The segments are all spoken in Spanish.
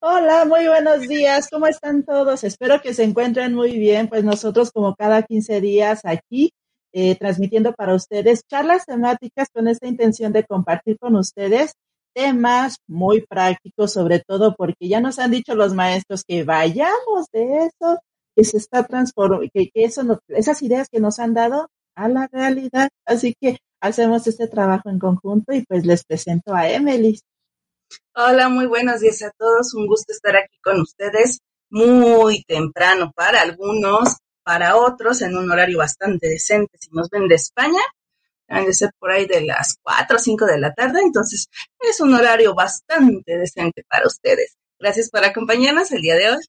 Hola, muy buenos días. ¿Cómo están todos? Espero que se encuentren muy bien. Pues nosotros, como cada 15 días, aquí eh, transmitiendo para ustedes charlas temáticas con esta intención de compartir con ustedes temas muy prácticos, sobre todo porque ya nos han dicho los maestros que vayamos de eso, que se está transformando, que, eso esas ideas que nos han dado a la realidad. Así que hacemos este trabajo en conjunto y pues les presento a Emily. Hola, muy buenos días a todos. Un gusto estar aquí con ustedes muy temprano para algunos, para otros en un horario bastante decente. Si nos ven de España, deben de ser por ahí de las 4 o 5 de la tarde. Entonces, es un horario bastante decente para ustedes. Gracias por acompañarnos el día de hoy.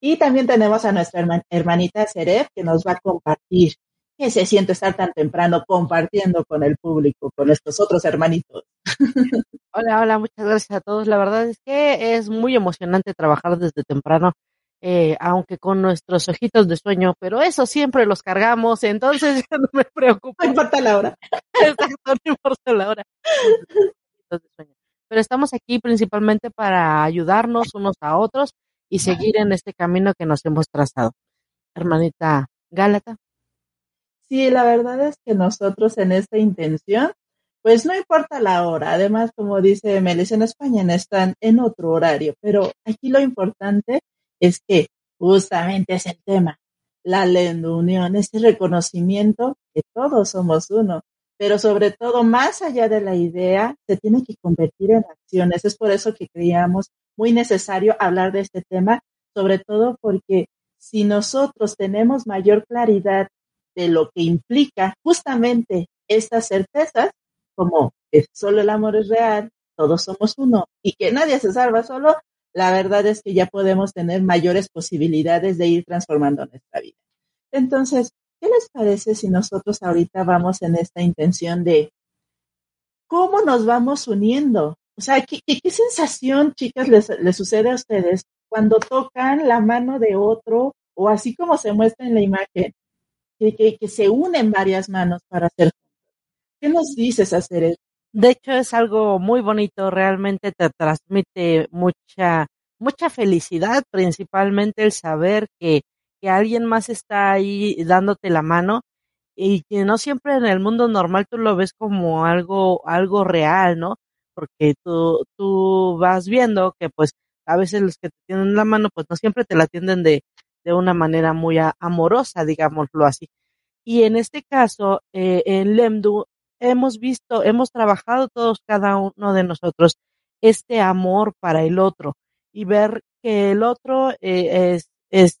Y también tenemos a nuestra hermanita Seref que nos va a compartir qué se siente estar tan temprano compartiendo con el público, con estos otros hermanitos. Hola, hola, muchas gracias a todos. La verdad es que es muy emocionante trabajar desde temprano, eh, aunque con nuestros ojitos de sueño, pero eso siempre los cargamos, entonces ya no me preocupa. No importa la hora. Exacto, no importa la hora. Pero estamos aquí principalmente para ayudarnos unos a otros y seguir en este camino que nos hemos trazado. Hermanita Gálata. Sí, la verdad es que nosotros en esta intención pues no importa la hora. Además, como dice Melis, en España están en otro horario, pero aquí lo importante es que justamente es el tema, la unión, ese reconocimiento que todos somos uno, pero sobre todo, más allá de la idea, se tiene que convertir en acciones. Es por eso que creíamos muy necesario hablar de este tema, sobre todo porque si nosotros tenemos mayor claridad de lo que implica justamente estas certezas, como que solo el amor es real, todos somos uno y que nadie se salva solo, la verdad es que ya podemos tener mayores posibilidades de ir transformando nuestra vida. Entonces, ¿qué les parece si nosotros ahorita vamos en esta intención de cómo nos vamos uniendo? O sea, ¿qué, sensación, chicas, les, sucede a ustedes cuando tocan la mano de otro o así como se muestra en la imagen, que, se unen varias manos para hacer ¿Qué nos dices hacer eso? De hecho, es algo muy bonito, realmente te transmite mucha, mucha felicidad, principalmente el saber que, que alguien más está ahí dándote la mano y que no siempre en el mundo normal tú lo ves como algo, algo real, ¿no? Porque tú, tú vas viendo que pues a veces los que te tienen la mano pues no siempre te la atienden de, de una manera muy amorosa, digámoslo así. Y en este caso, eh, en Lemdu hemos visto, hemos trabajado todos cada uno de nosotros este amor para el otro y ver que el otro eh, es, es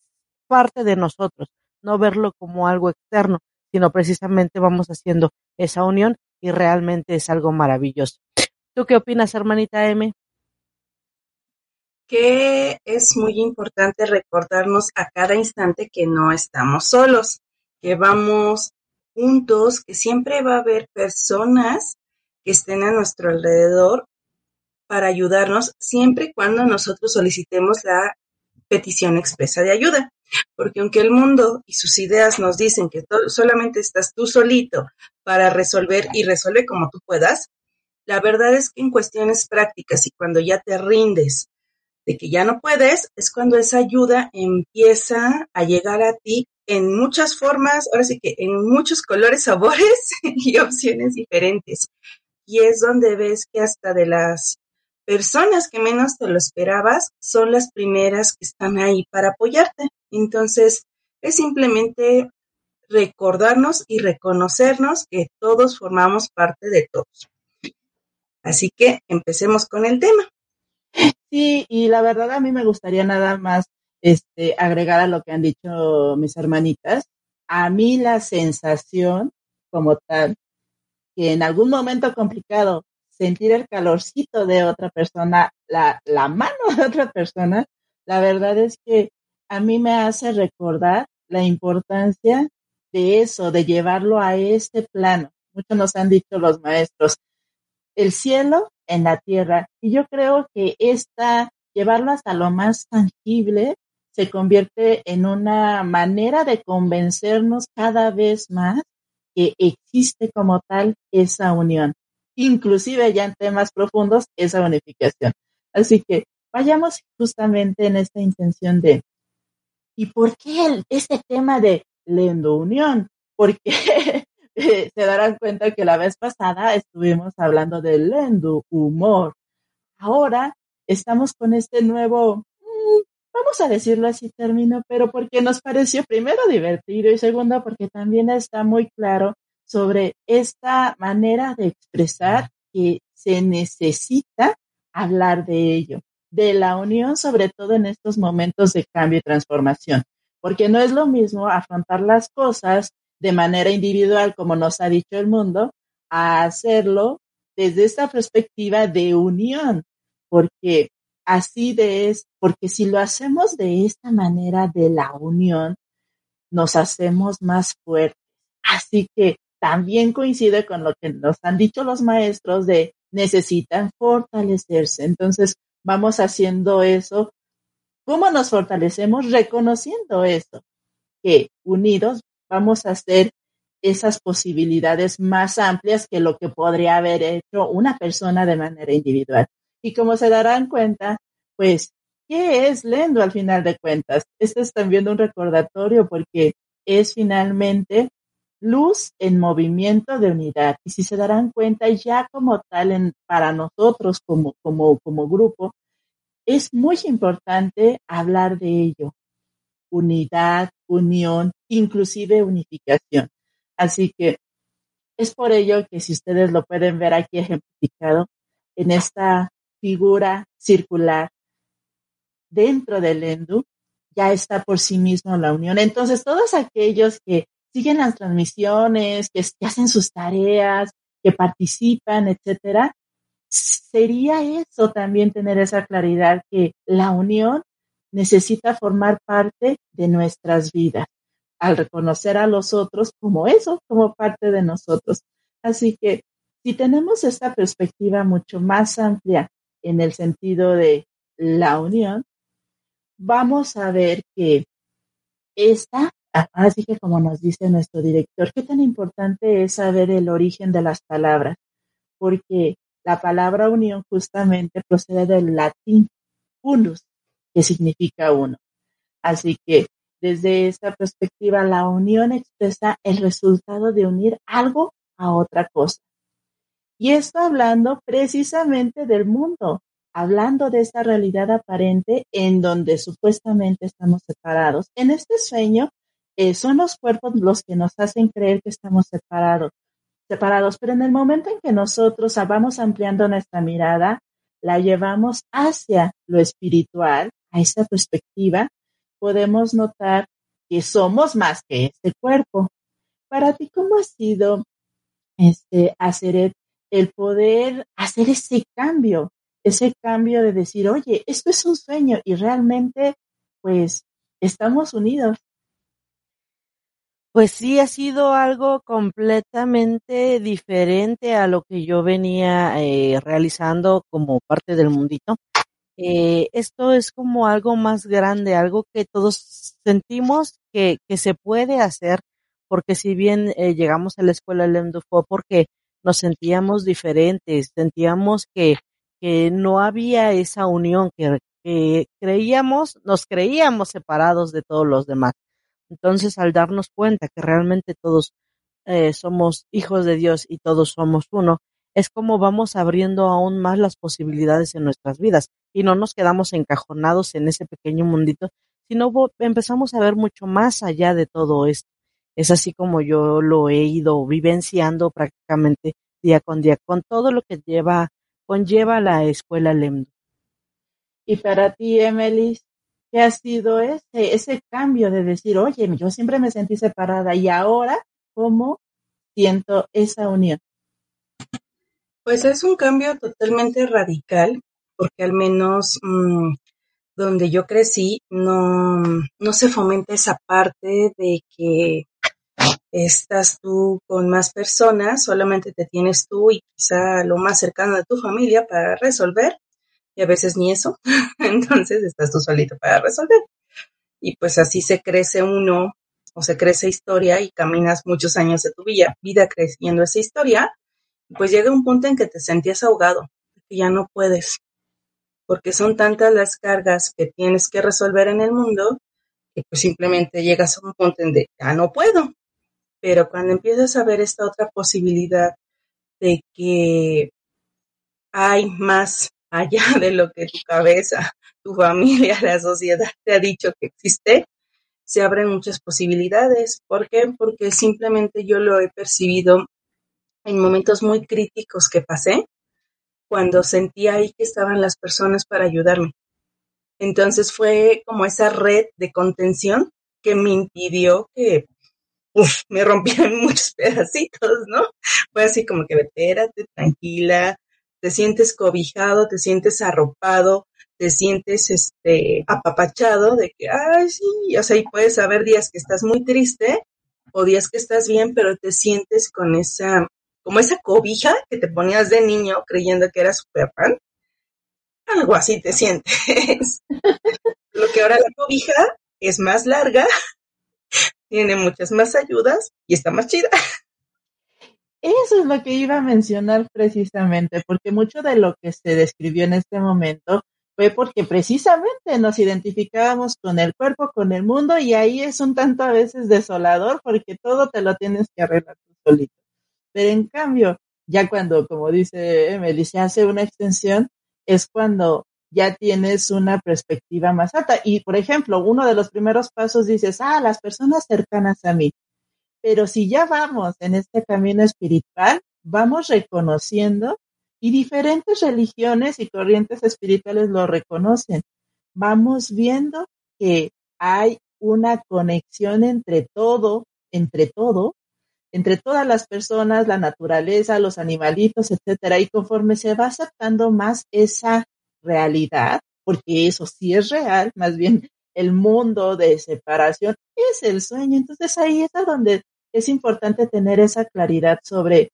parte de nosotros, no verlo como algo externo, sino precisamente vamos haciendo esa unión y realmente es algo maravilloso. ¿Tú qué opinas, hermanita M? Que es muy importante recordarnos a cada instante que no estamos solos, que vamos puntos que siempre va a haber personas que estén a nuestro alrededor para ayudarnos siempre y cuando nosotros solicitemos la petición expresa de ayuda. Porque aunque el mundo y sus ideas nos dicen que solamente estás tú solito para resolver y resuelve como tú puedas, la verdad es que en cuestiones prácticas y cuando ya te rindes que ya no puedes, es cuando esa ayuda empieza a llegar a ti en muchas formas, ahora sí que en muchos colores, sabores y opciones diferentes. Y es donde ves que hasta de las personas que menos te lo esperabas son las primeras que están ahí para apoyarte. Entonces, es simplemente recordarnos y reconocernos que todos formamos parte de todos. Así que empecemos con el tema. Sí, y la verdad a mí me gustaría nada más este, agregar a lo que han dicho mis hermanitas, a mí la sensación como tal, que en algún momento complicado sentir el calorcito de otra persona, la, la mano de otra persona, la verdad es que a mí me hace recordar la importancia de eso, de llevarlo a este plano. Muchos nos han dicho los maestros, el cielo en la tierra. Y yo creo que esta, llevarlo hasta lo más tangible, se convierte en una manera de convencernos cada vez más que existe como tal esa unión, inclusive ya en temas profundos, esa unificación. Así que vayamos justamente en esta intención de, ¿y por qué este tema de Lendo Unión? Se darán cuenta que la vez pasada estuvimos hablando de Lendo Humor. Ahora estamos con este nuevo vamos a decirlo así término, pero porque nos pareció primero divertido y segundo porque también está muy claro sobre esta manera de expresar que se necesita hablar de ello, de la unión, sobre todo en estos momentos de cambio y transformación, porque no es lo mismo afrontar las cosas de manera individual, como nos ha dicho el mundo, a hacerlo desde esta perspectiva de unión, porque así de es, porque si lo hacemos de esta manera de la unión, nos hacemos más fuertes. Así que también coincide con lo que nos han dicho los maestros de necesitan fortalecerse. Entonces, vamos haciendo eso. ¿Cómo nos fortalecemos? Reconociendo eso, que unidos vamos a hacer esas posibilidades más amplias que lo que podría haber hecho una persona de manera individual. Y como se darán cuenta, pues, ¿qué es Lendo al final de cuentas? Este es también un recordatorio porque es finalmente luz en movimiento de unidad. Y si se darán cuenta, ya como tal, para nosotros como, como, como grupo, es muy importante hablar de ello. Unidad, unión, inclusive unificación. Así que es por ello que si ustedes lo pueden ver aquí ejemplificado en esta figura circular dentro del ENDU, ya está por sí mismo la unión. Entonces, todos aquellos que siguen las transmisiones, que, hacen sus tareas, que participan, etcétera, sería eso también tener esa claridad que la unión necesita formar parte de nuestras vidas al reconocer a los otros como eso, como parte de nosotros. Así que si tenemos esta perspectiva mucho más amplia en el sentido de la unión, vamos a ver que esta, así que como nos dice nuestro director, qué tan importante es saber el origen de las palabras, porque la palabra unión justamente procede del latín unus, que significa uno. Así que desde esta perspectiva, la unión expresa el resultado de unir algo a otra cosa. Y esto hablando precisamente del mundo, hablando de esta realidad aparente en donde supuestamente estamos separados. En este sueño eh, son los cuerpos los que nos hacen creer que estamos separados, separados, pero en el momento en que nosotros vamos ampliando nuestra mirada, la llevamos hacia lo espiritual, a esa perspectiva, podemos notar que somos más que este cuerpo. Para ti, ¿cómo ha sido este, hacer el poder hacer ese cambio ese cambio de decir, oye, esto es un sueño y realmente, pues, estamos unidos. Pues sí, ha sido algo completamente diferente a lo que yo venía eh, realizando como parte del mundito. Eh, esto es como algo más grande, algo que todos sentimos que, que se puede hacer, porque si bien eh, llegamos a la escuela Lemdu fue porque nos sentíamos diferentes, sentíamos que que no había esa unión, que, creíamos, nos creíamos separados de todos los demás. Entonces, al darnos cuenta que realmente todos eh, somos hijos de Dios y todos somos uno, es como vamos abriendo aún más las posibilidades en nuestras vidas y no nos quedamos encajonados en ese pequeño mundito, sino empezamos a ver mucho más allá de todo esto. Es así como yo lo he ido vivenciando prácticamente día con día, con todo lo que lleva conlleva la escuela Lemdo. Y para ti, Emily, ¿qué ha sido ese, ese cambio de decir, oye, yo siempre me sentí separada y ahora, ¿cómo siento esa unión? Pues es un cambio totalmente radical, porque al menos mmm, donde yo crecí no, no se fomenta esa parte de que estás tú con más personas, solamente te tienes tú y quizá lo más cercano de tu familia para resolver, y a veces ni eso, entonces estás tú solito para resolver. Y pues así se crece uno o se crece historia y caminas muchos años de tu vida, vida creciendo esa historia, pues llega un punto en que te sentías ahogado, que ya no puedes, porque son tantas las cargas que tienes que resolver en el mundo que pues simplemente llegas a un punto en que ya no puedo. Pero cuando empiezas a ver esta otra posibilidad de que hay más allá de lo que tu cabeza, tu familia, la sociedad te ha dicho que existe, se abren muchas posibilidades. ¿Por qué? Porque simplemente yo lo he percibido en momentos muy críticos que pasé, cuando sentí ahí que estaban las personas para ayudarme. Entonces fue como esa red de contención que me impidió que uf, me rompieran muchos pedacitos, ¿no? Fue así como que espérate, tranquila, te sientes cobijado, te sientes arropado, te sientes este apapachado de que, ay, sí, o sea, y puedes haber días que estás muy triste o días que estás bien, pero te sientes con esa como esa cobija que te ponías de niño creyendo que era super fan. Algo así te sientes. Lo que ahora la cobija es más larga, tiene muchas más ayudas y está más chida. Eso es lo que iba a mencionar precisamente, porque mucho de lo que se describió en este momento fue porque precisamente nos identificábamos con el cuerpo, con el mundo, y ahí es un tanto a veces desolador porque todo te lo tienes que arreglar tú solito. Pero en cambio, ya cuando, como dice Emily, se hace una extensión, es cuando ya tienes una perspectiva más alta. Y, por ejemplo, uno de los primeros pasos dices, ah, las personas cercanas a mí. Pero si ya vamos en este camino espiritual, vamos reconociendo y diferentes religiones y corrientes espirituales lo reconocen. Vamos viendo que hay una conexión entre todo, entre todo, entre todas las personas, la naturaleza, los animalitos, etcétera. Y conforme se va aceptando más esa realidad, porque eso sí es real, más bien el mundo de separación es el sueño. Entonces ahí es donde es importante tener esa claridad sobre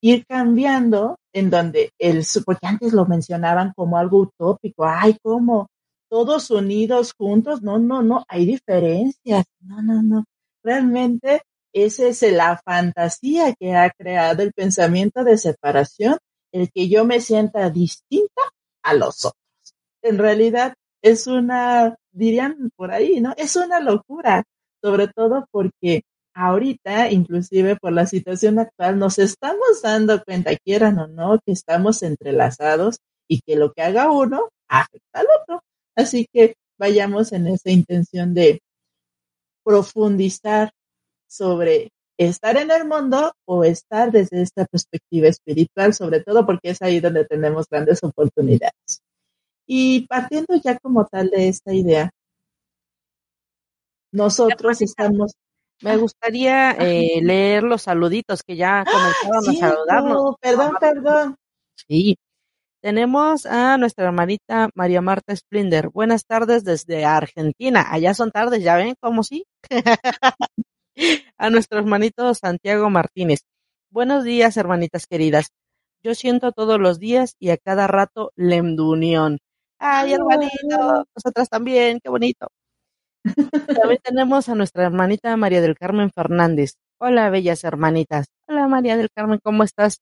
ir cambiando en donde el, porque antes lo mencionaban como algo utópico, ay, como todos unidos juntos, no, no, no, hay diferencias, no, no, no, realmente esa es la fantasía que ha creado el pensamiento de separación, el que yo me sienta distinta a los otros. En realidad es una, dirían por ahí, ¿no? Es una locura, sobre todo porque ahorita, inclusive por la situación actual, nos estamos dando cuenta, quieran o no, que estamos entrelazados y que lo que haga uno afecta al otro. Así que vayamos en esa intención de profundizar sobre estar en el mundo o estar desde esta perspectiva espiritual, sobre todo porque es ahí donde tenemos grandes oportunidades. Y partiendo ya como tal de esta idea, nosotros estamos... Me gustaría eh, leer los saluditos que ya comenzaron a saludarnos. Perdón, perdón. Sí. Tenemos a nuestra hermanita María Marta Splinder. Buenas tardes desde Argentina. Allá son tardes, ¿ya ven cómo sí? a nuestro hermanito Santiago Martínez. Buenos días, hermanitas queridas. Yo siento todos los días y a cada rato lemdunión. Ay, hermanito, nosotras también, qué bonito. También tenemos a nuestra hermanita María del Carmen Fernández. Hola, bellas hermanitas. Hola, María del Carmen, ¿cómo estás?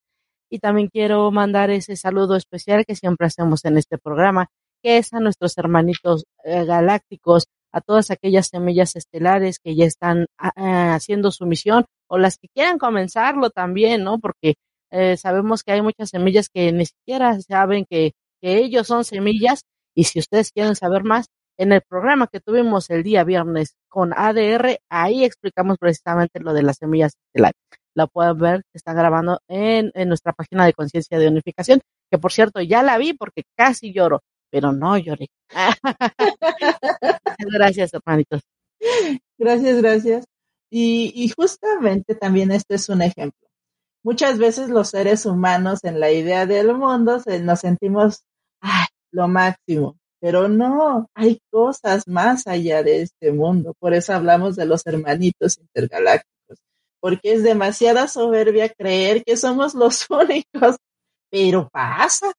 Y también quiero mandar ese saludo especial que siempre hacemos en este programa, que es a nuestros hermanitos eh, galácticos, a todas aquellas semillas estelares que ya están ah, ah, haciendo su misión o las que quieran comenzarlo también, ¿no? Porque eh, sabemos que hay muchas semillas que ni siquiera saben que, que ellos son semillas y si ustedes quieren saber más, en el programa que tuvimos el día viernes con ADR, ahí explicamos precisamente lo de las semillas estelares. La pueden ver, está grabando en, en nuestra página de conciencia de unificación, que por cierto ya la vi porque casi lloro pero no lloré. gracias, hermanitos. Gracias, gracias. Y, y justamente también este es un ejemplo. muchas veces los seres humanos en la idea del mundo nos sentimos, ay, lo máximo, pero no, hay cosas más allá de este mundo. Por eso hablamos de los hermanitos intergalácticos, porque es demasiada soberbia creer que somos los únicos, pero pasa.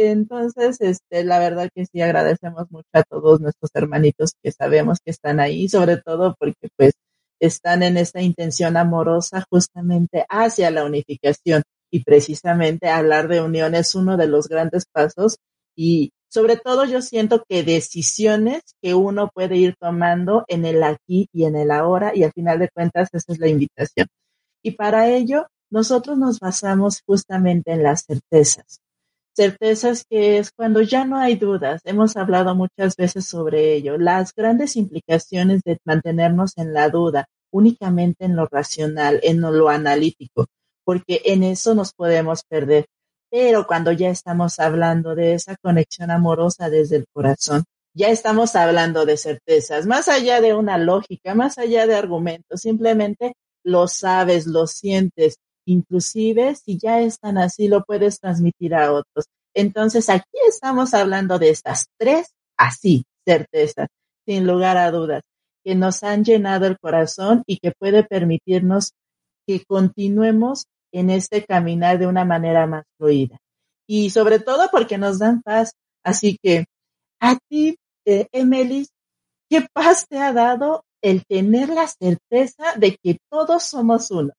Entonces, este, la verdad que sí agradecemos mucho a todos nuestros hermanitos que sabemos que están ahí, sobre todo porque pues están en esta intención amorosa justamente hacia la unificación y precisamente hablar de unión es uno de los grandes pasos y sobre todo yo siento que decisiones que uno puede ir tomando en el aquí y en el ahora y al final de cuentas esa es la invitación. Y para ello nosotros nos basamos justamente en las certezas. Certezas que es cuando ya no hay dudas. Hemos hablado muchas veces sobre ello. Las grandes implicaciones de mantenernos en la duda, únicamente en lo racional, en lo analítico, porque en eso nos podemos perder. Pero cuando ya estamos hablando de esa conexión amorosa desde el corazón, ya estamos hablando de certezas, más allá de una lógica, más allá de argumentos, simplemente lo sabes, lo sientes, inclusive si ya están así, lo puedes transmitir a otros. Entonces aquí estamos hablando de estas tres así, certezas, sin lugar a dudas, que nos han llenado el corazón y que puede permitirnos que continuemos en este caminar de una manera más fluida. Y sobre todo porque nos dan paz. Así que a ti, eh, Emily, ¿qué paz te ha dado el tener la certeza de que todos somos uno?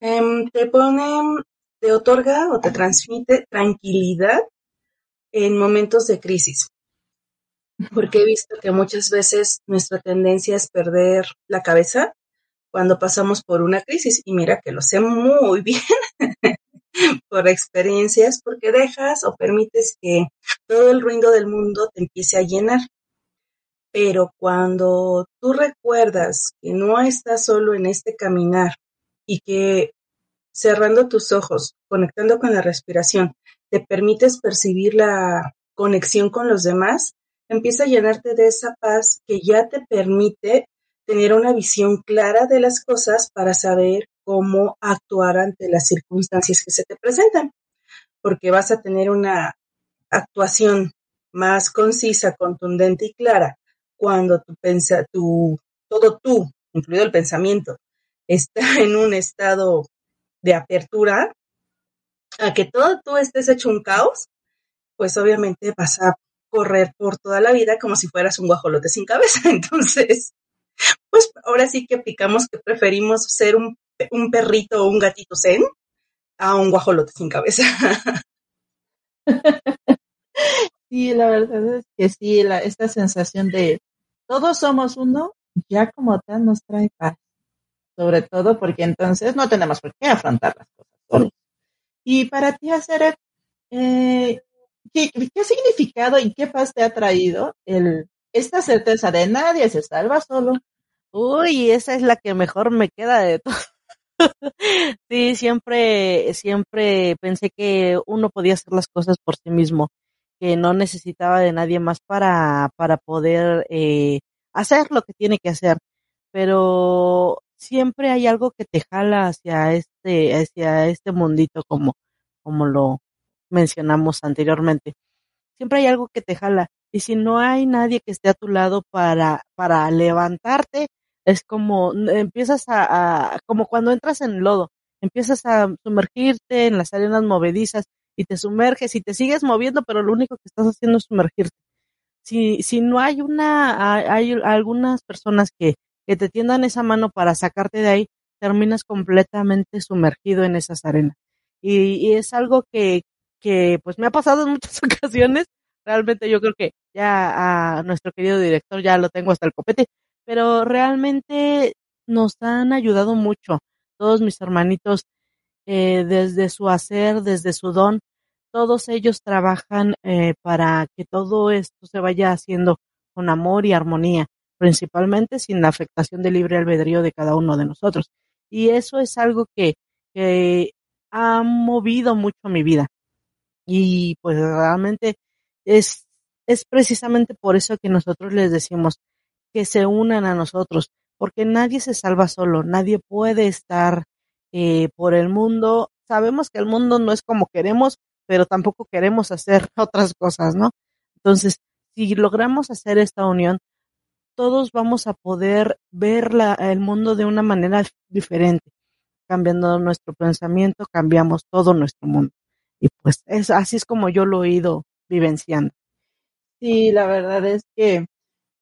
Em, te pone, te otorga o te transmite tranquilidad en momentos de crisis. Porque he visto que muchas veces nuestra tendencia es perder la cabeza cuando pasamos por una crisis. Y mira que lo sé muy bien por experiencias, porque dejas o permites que todo el ruido del mundo te empiece a llenar. Pero cuando tú recuerdas que no estás solo en este caminar y que cerrando tus ojos, conectando con la respiración, te permites percibir la conexión con los demás, empieza a llenarte de esa paz que ya te permite tener una visión clara de las cosas para saber cómo actuar ante las circunstancias que se te presentan, porque vas a tener una actuación más concisa, contundente y clara cuando tu pensa, tu, todo tú, incluido el pensamiento, está en un estado de apertura, a que todo tú estés hecho un caos, pues obviamente vas a correr por toda la vida como si fueras un guajolote sin cabeza. Entonces, pues ahora sí que picamos que preferimos ser un, perrito o un gatito zen a un guajolote sin cabeza. Sí, la verdad es que sí, la, esta sensación de todos somos uno, ya como tal nos trae paz. Sobre todo porque entonces no tenemos por qué afrontar las cosas Y para ti, hacer eh, ¿qué, ¿qué, significado y qué paz te ha traído el, esta certeza de nadie se salva solo? Uy, esa es la que mejor me queda de todo. sí, siempre, siempre pensé que uno podía hacer las cosas por sí mismo, que no necesitaba de nadie más para, para poder eh, hacer lo que tiene que hacer. Pero siempre hay algo que te jala hacia este, hacia este mundito como, como lo mencionamos anteriormente. Siempre hay algo que te jala. Y si no hay nadie que esté a tu lado para, para levantarte, es como empiezas a, como cuando entras en lodo, empiezas a sumergirte en las arenas movedizas y te sumerges y te sigues moviendo, pero lo único que estás haciendo es sumergirte. Si, si no hay una, hay, algunas personas que, que te tiendan esa mano para sacarte de ahí, terminas completamente sumergido en esas arenas. Y, y es algo que, que pues me ha pasado en muchas ocasiones. Realmente yo creo que ya a nuestro querido director ya lo tengo hasta el copete, pero realmente nos han ayudado mucho todos mis hermanitos eh, desde su hacer, desde su don, todos ellos trabajan eh, para que todo esto se vaya haciendo con amor y armonía, principalmente sin la afectación del libre albedrío de cada uno de nosotros. Y eso es algo que, que ha movido mucho mi vida. Y pues realmente es, es precisamente por eso que nosotros les decimos, que se unan a nosotros, porque nadie se salva solo, nadie puede estar eh, por el mundo. Sabemos que el mundo no es como queremos, pero tampoco queremos hacer otras cosas, ¿no? Entonces, si logramos hacer esta unión, todos vamos a poder ver la, el mundo de una manera diferente. Cambiando nuestro pensamiento, cambiamos todo nuestro mundo. Y pues es, así es como yo lo he ido vivenciando. Sí, la verdad es que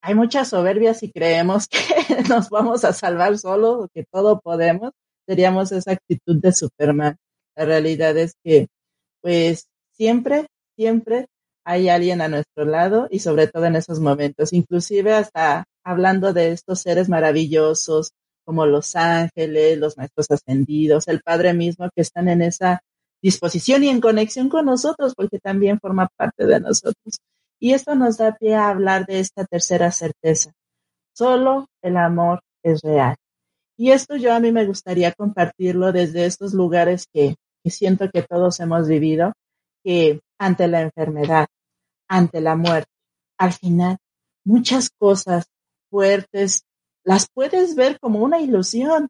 hay mucha soberbia si creemos que nos vamos a salvar solos o que todo podemos. Seríamos esa actitud de Superman. La realidad es que, pues, siempre, siempre hay alguien a nuestro lado y sobre todo en esos momentos, inclusive hasta hablando de estos seres maravillosos como los ángeles, los maestros ascendidos, el Padre mismo que están en esa disposición y en conexión con nosotros porque también forma parte de nosotros. Y esto nos da pie a hablar de esta tercera certeza. Solo el amor es real. Y esto yo a mí me gustaría compartirlo desde estos lugares que, que siento que todos hemos vivido, que ante la enfermedad, ante la muerte. Al final, muchas cosas fuertes las puedes ver como una ilusión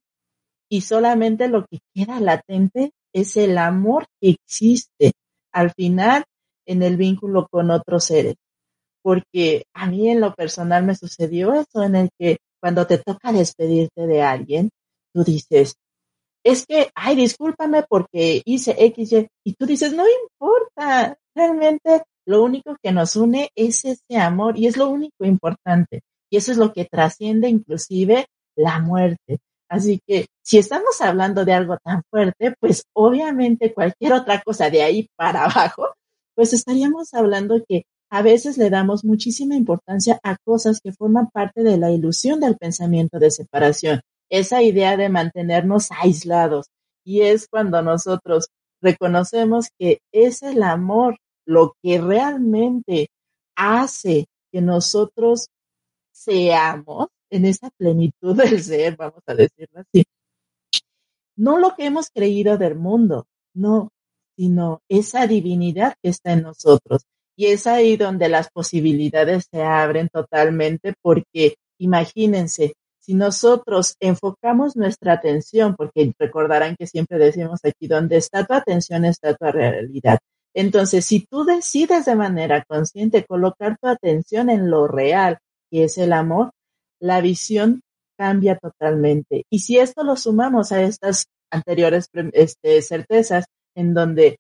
y solamente lo que queda latente es el amor que existe al final en el vínculo con otros seres. Porque a mí en lo personal me sucedió eso en el que cuando te toca despedirte de alguien, tú dices, es que, ay, discúlpame porque hice X, Y, y tú dices, no importa, realmente lo único que nos une es ese amor y es lo único importante. Y eso es lo que trasciende inclusive la muerte. Así que si estamos hablando de algo tan fuerte, pues obviamente cualquier otra cosa de ahí para abajo, pues estaríamos hablando que a veces le damos muchísima importancia a cosas que forman parte de la ilusión del pensamiento de separación, esa idea de mantenernos aislados. Y es cuando nosotros reconocemos que es el amor lo que realmente hace que nosotros seamos en esa plenitud del ser, vamos a decirlo así. No lo que hemos creído del mundo, no, sino esa divinidad que está en nosotros. Y es ahí donde las posibilidades se abren totalmente porque imagínense, si nosotros enfocamos nuestra atención, porque recordarán que siempre decimos aquí, donde está tu atención está tu realidad. Entonces, si tú decides de manera consciente colocar tu atención en lo real, que es el amor, la visión cambia totalmente. Y si esto lo sumamos a estas anteriores este, certezas, en donde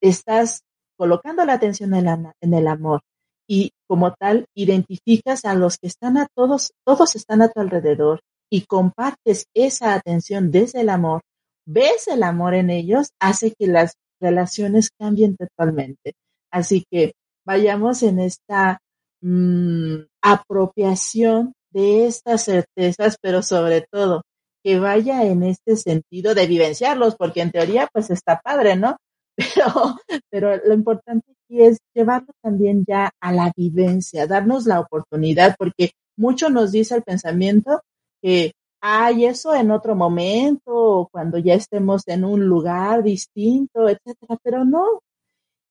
estás colocando la atención en, el amor y como tal identificas a los que están a todos, todos están a tu alrededor y compartes esa atención desde el amor, ves el amor en ellos, hace que las relaciones cambien totalmente. Así que vayamos en esta mm, apropiación de estas certezas, pero sobre todo que vaya en este sentido de vivenciarlos, porque en teoría pues está padre, ¿no? Pero, pero lo importante aquí es llevarlo también ya a la vivencia, darnos la oportunidad, porque mucho nos dice el pensamiento que hay eso en otro momento, cuando ya estemos en un lugar distinto, etcétera, pero no.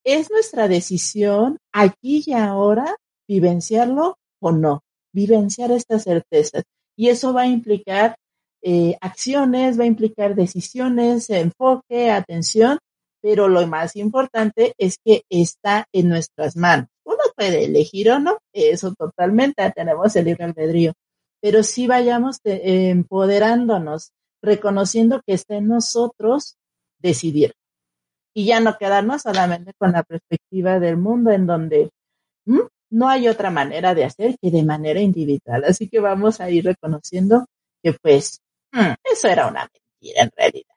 Es nuestra decisión aquí y ahora vivenciarlo o no, vivenciar estas certezas. Y eso va a implicar eh, acciones, va a implicar decisiones, enfoque, atención, pero lo más importante es que está en nuestras manos. Uno puede elegir o no, eso totalmente, tenemos el libre albedrío, pero sí vayamos empoderándonos, reconociendo que está en nosotros decidir. Y ya no quedarnos solamente con la perspectiva del mundo en donde no hay otra manera de hacer que de manera individual. Así que vamos a ir reconociendo que pues mm, eso era una mentira en realidad.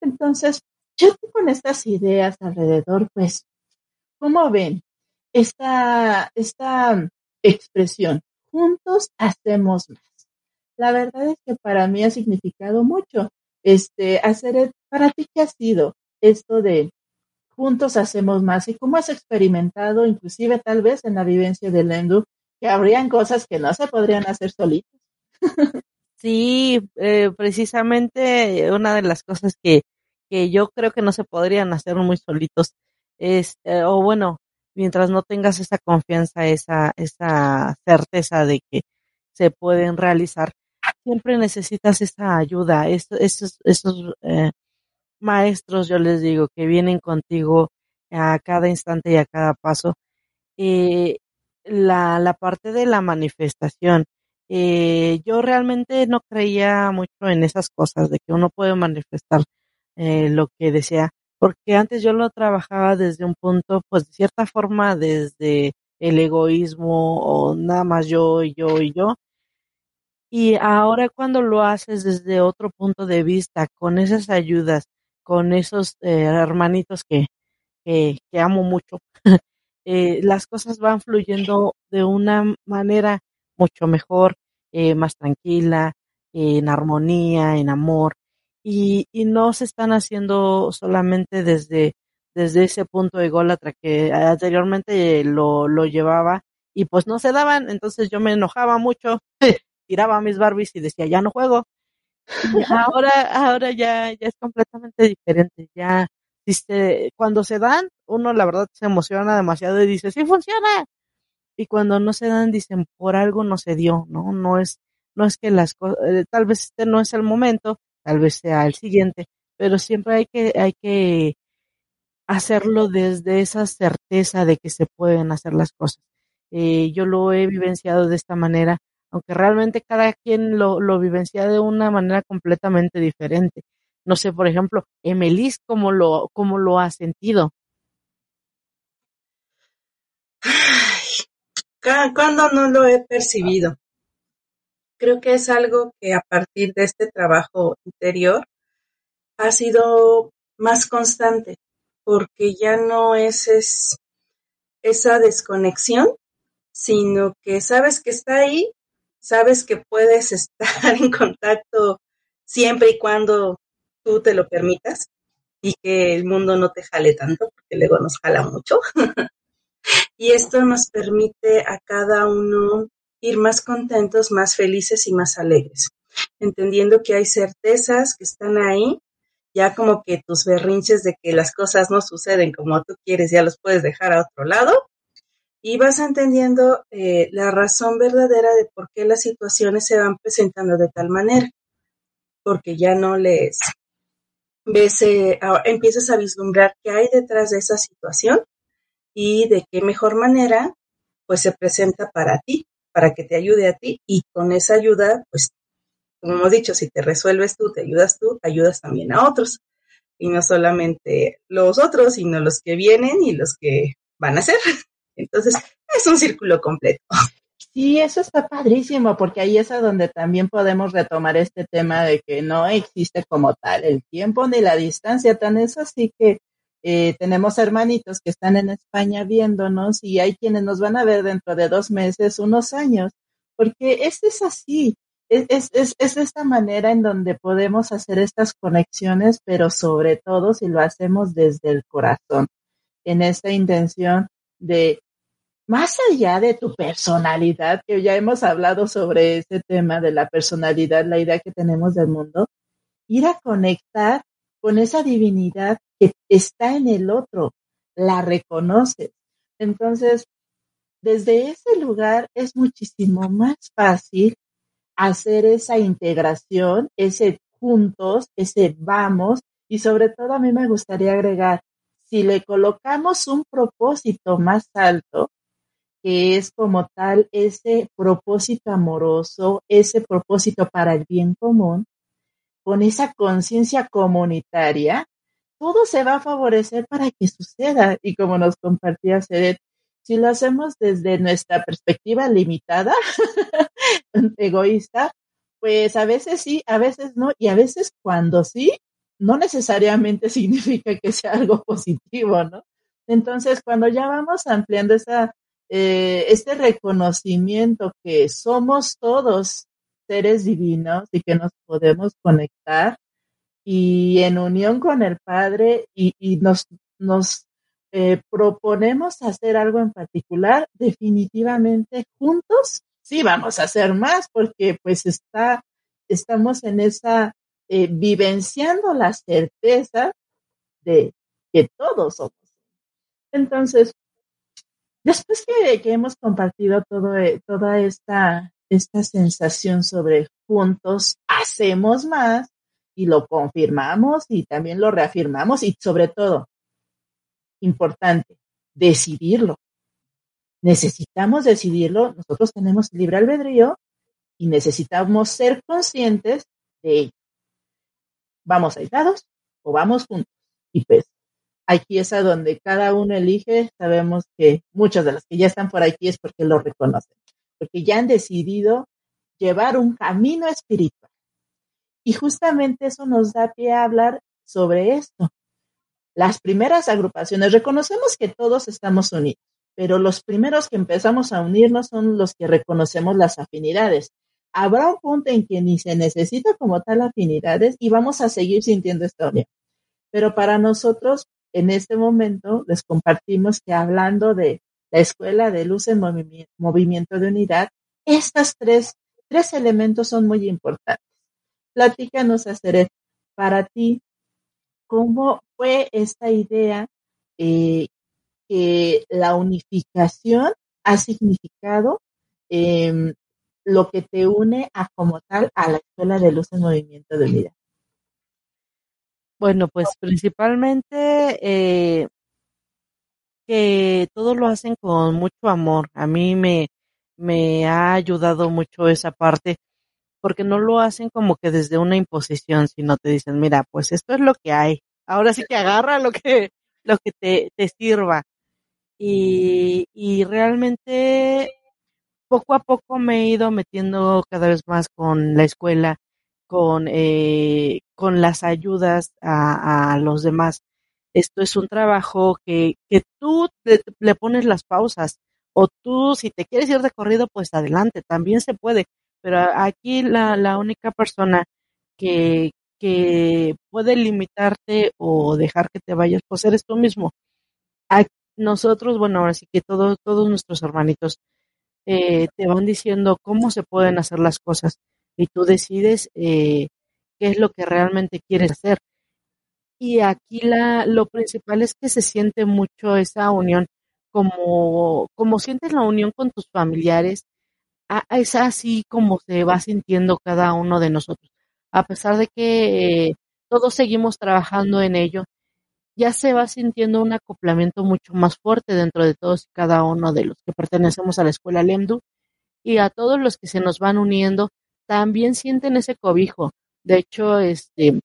Entonces, yo con estas ideas alrededor, pues, ¿cómo ven esta, esta expresión? juntos hacemos más. La verdad es que para mí ha significado mucho este hacer para ti qué ha sido esto de juntos hacemos más y cómo has experimentado inclusive tal vez en la vivencia de Lendu que habrían cosas que no se podrían hacer solitos. sí, eh, precisamente una de las cosas que, que yo creo que no se podrían hacer muy solitos es, eh, o bueno, mientras no tengas esa confianza, esa, esa certeza de que se pueden realizar, siempre necesitas esa ayuda, esos, esos eh, maestros, yo les digo, que vienen contigo a cada instante y a cada paso. Eh, la, la parte de la manifestación, eh, yo realmente no creía mucho en esas cosas, de que uno puede manifestar eh, lo que desea, porque antes yo lo trabajaba desde un punto, pues de cierta forma, desde el egoísmo o nada más yo yo y yo. Y ahora cuando lo haces desde otro punto de vista, con esas ayudas, con esos eh, hermanitos que, que, amo mucho, eh, las cosas van fluyendo de una manera mucho mejor, eh, más tranquila, en armonía, en amor, y, y no se están haciendo solamente desde, desde ese punto ególatra que anteriormente lo, lo llevaba y pues no se daban, entonces yo me enojaba mucho, tiraba mis Barbies y decía, ya no juego. Ahora, ahora ya, ya es completamente diferente, ya cuando se dan, uno la verdad se emociona demasiado y dice, sí funciona. Y cuando no se dan, dicen, por algo no se dio, ¿no? No es, no es que las cosas, eh, tal vez este no es el momento, tal vez sea el siguiente, pero siempre hay que, hay que hacerlo desde esa certeza de que se pueden hacer las cosas. Eh, yo lo he vivenciado de esta manera, aunque realmente cada quien lo, lo vivencia de una manera completamente diferente. No sé, por ejemplo, Emelis, ¿cómo lo, cómo lo ha sentido? ¿Cuándo no lo he percibido? Creo que es algo que a partir de este trabajo interior ha sido más constante, porque ya no es, es esa desconexión, sino que sabes que está ahí, sabes que puedes estar en contacto siempre y cuando tú te lo permitas y que el mundo no te jale tanto, porque luego nos jala mucho. y esto nos permite a cada uno ir más contentos, más felices y más alegres, entendiendo que hay certezas que están ahí, ya como que tus berrinches de que las cosas no suceden como tú quieres, ya los puedes dejar a otro lado, y vas entendiendo eh, la razón verdadera de por qué las situaciones se van presentando de tal manera, porque ya no les ves, eh, empiezas a vislumbrar qué hay detrás de esa situación y de qué mejor manera pues se presenta para ti, para que te ayude a ti y con esa ayuda, pues como hemos dicho, si te resuelves tú, te ayudas tú, ayudas también a otros. Y no solamente los otros, sino los que vienen y los que van a ser. Entonces, es un círculo completo. Sí, eso está padrísimo, porque ahí es a donde también podemos retomar este tema de que no existe como tal el tiempo ni la distancia, tan es así que eh, tenemos hermanitos que están en España viéndonos y hay quienes nos van a ver dentro de dos meses, unos años, porque esto es así, es, es, es, es esta manera en donde podemos hacer estas conexiones, pero sobre todo si lo hacemos desde el corazón, en esta intención de más allá de tu personalidad, que ya hemos hablado sobre ese tema de la personalidad, la idea que tenemos del mundo, ir a conectar con esa divinidad que está en el otro, la reconoces. Entonces, desde ese lugar es muchísimo más fácil hacer esa integración, ese juntos, ese vamos, y sobre todo a mí me gustaría agregar, si le colocamos un propósito más alto, que es como tal ese propósito amoroso, ese propósito para el bien común, con esa conciencia comunitaria, todo se va a favorecer para que suceda. Y como nos compartía Seret, si lo hacemos desde nuestra perspectiva limitada, egoísta, pues a veces sí, a veces no, y a veces cuando sí, no necesariamente significa que sea algo positivo, ¿no? Entonces, cuando ya vamos ampliando esa eh, este reconocimiento que somos todos seres divinos y que nos podemos conectar y en unión con el Padre y, nos, nos eh, proponemos hacer algo en particular, definitivamente juntos sí vamos a hacer más porque pues está, estamos en esa, eh, vivenciando la certeza de que todos somos. Entonces, Después que, que hemos compartido todo, toda esta, esta sensación sobre juntos hacemos más y lo confirmamos y también lo reafirmamos y sobre todo, importante, decidirlo. Necesitamos decidirlo, nosotros tenemos libre albedrío y necesitamos ser conscientes de ello. ¿Vamos aislados o vamos juntos? Y pues aquí es a donde cada uno elige. Sabemos que muchas de las que ya están por aquí es porque lo reconocen, porque ya han decidido llevar un camino espiritual. Y justamente eso nos da pie a hablar sobre esto. Las primeras agrupaciones, reconocemos que todos estamos unidos, pero los primeros que empezamos a unirnos son los que reconocemos las afinidades. Habrá un punto en que ni se necesita como tal afinidades y vamos a seguir sintiendo esta unión. Pero para nosotros, en este momento, les compartimos que hablando de la Escuela de Luz en Movimiento de Unidad, estas tres, tres elementos son muy importantes. Platícanos, Aceret, para ti, ¿cómo fue esta idea eh, que la unificación ha significado eh, lo que te une a como tal a la Escuela de Luz en Movimiento de Vida? Bueno, pues principalmente eh, que todos lo hacen con mucho amor. A mí me, me ha ayudado mucho esa parte porque no lo hacen como que desde una imposición, sino te dicen, mira, pues esto es lo que hay. Ahora sí que agarra lo que, lo que te, te sirva. Y, y realmente poco a poco me he ido metiendo cada vez más con la escuela, con, eh, con las ayudas a, los demás. Esto es un trabajo que, que tú le pones las pausas o tú si te quieres ir de corrido, pues adelante, también se puede. Pero aquí la, la única persona que, que puede limitarte o dejar que te vayas, pues eres tú mismo. nosotros, bueno, ahora sí que todos, todos nuestros hermanitos eh, te van diciendo cómo se pueden hacer las cosas y tú decides eh, qué es lo que realmente quieres hacer. Y aquí la, lo principal es que se siente mucho esa unión, como, como sientes la unión con tus familiares, es así como se va sintiendo cada uno de nosotros. A pesar de que eh, todos seguimos trabajando en ello, ya se va sintiendo un acoplamiento mucho más fuerte dentro de todos y cada uno de los que pertenecemos a la escuela Lemdu y a todos los que se nos van uniendo también sienten ese cobijo. De hecho, este,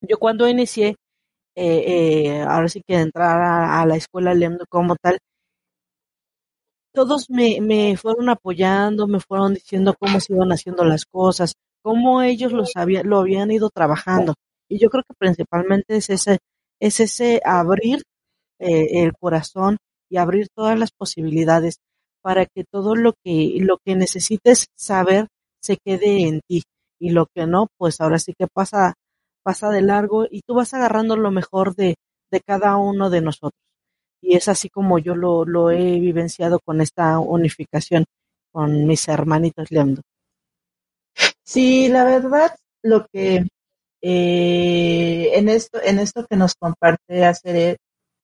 yo cuando inicié, eh, eh, ahora sí que entrar a, la escuela Lemdu como tal, todos me, me fueron apoyando, me fueron diciendo cómo se iban haciendo las cosas, cómo ellos los había, lo habían ido trabajando. Y yo creo que principalmente es ese, es ese abrir eh, el corazón y abrir todas las posibilidades para que todo lo que, lo que necesites saber se quede en ti. Y lo que no, pues ahora sí que pasa, pasa de largo y tú vas agarrando lo mejor de, de cada uno de nosotros y es así como yo lo, lo he vivenciado con esta unificación con mis hermanitos Leandro. Sí, la verdad, lo que eh, en esto, en esto que nos comparte hacer,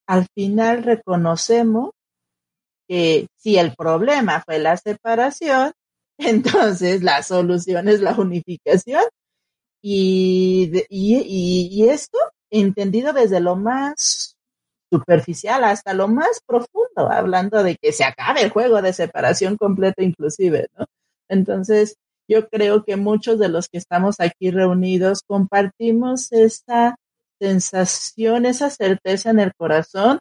al final reconocemos que si el problema fue la separación, entonces la solución es la unificación. Y, y, esto entendido desde lo más superficial hasta lo más profundo, hablando de que se acabe el juego de separación completa inclusive, ¿no? Entonces, yo creo que muchos de los que estamos aquí reunidos compartimos esa sensación, esa certeza en el corazón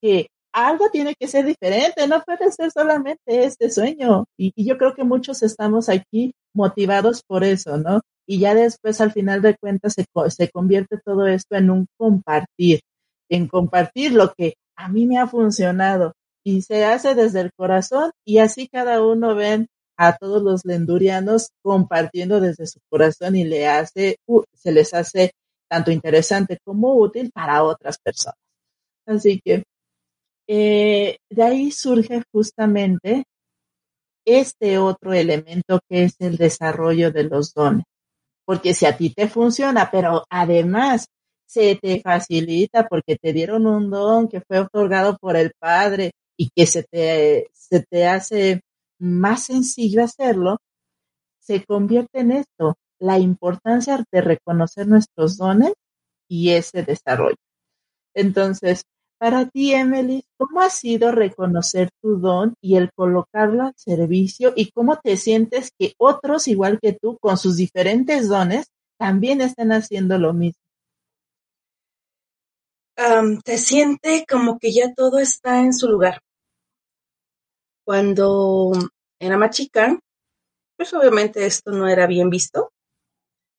que algo tiene que ser diferente, no puede ser solamente este sueño. Y, yo creo que muchos estamos aquí motivados por eso, ¿no? Y ya después, al final de cuentas, se, se convierte todo esto en un compartir, en compartir lo que a mí me ha funcionado y se hace desde el corazón y así cada uno ven a todos los lendurianos compartiendo desde su corazón y le hace, se les hace tanto interesante como útil para otras personas. Así que eh, de ahí surge justamente este otro elemento que es el desarrollo de los dones. Porque si a ti te funciona, pero además se te facilita porque te dieron un don que fue otorgado por el Padre y que se te, se te hace más sencillo hacerlo, se convierte en esto, la importancia de reconocer nuestros dones y ese desarrollo. Entonces, para ti, Emily, ¿cómo ha sido reconocer tu don y el colocarlo al servicio y cómo te sientes que otros, igual que tú, con sus diferentes dones, también están haciendo lo mismo? te siente como que ya todo está en su lugar. Cuando era más chica, pues obviamente esto no era bien visto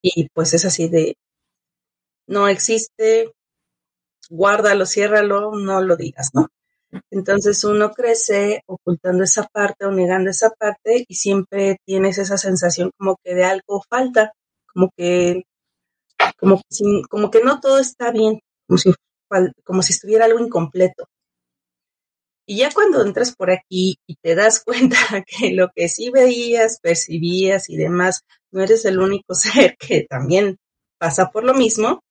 y pues es así de, no existe, guárdalo, ciérralo, no lo digas, ¿no? Entonces uno crece ocultando esa parte o negando esa parte y siempre tienes esa sensación como que de algo falta, como que, como, como que no todo está bien, como si, como si estuviera algo incompleto. Y ya cuando entras por aquí y te das cuenta que lo que sí veías, percibías y demás, no eres el único ser que también pasa por lo mismo,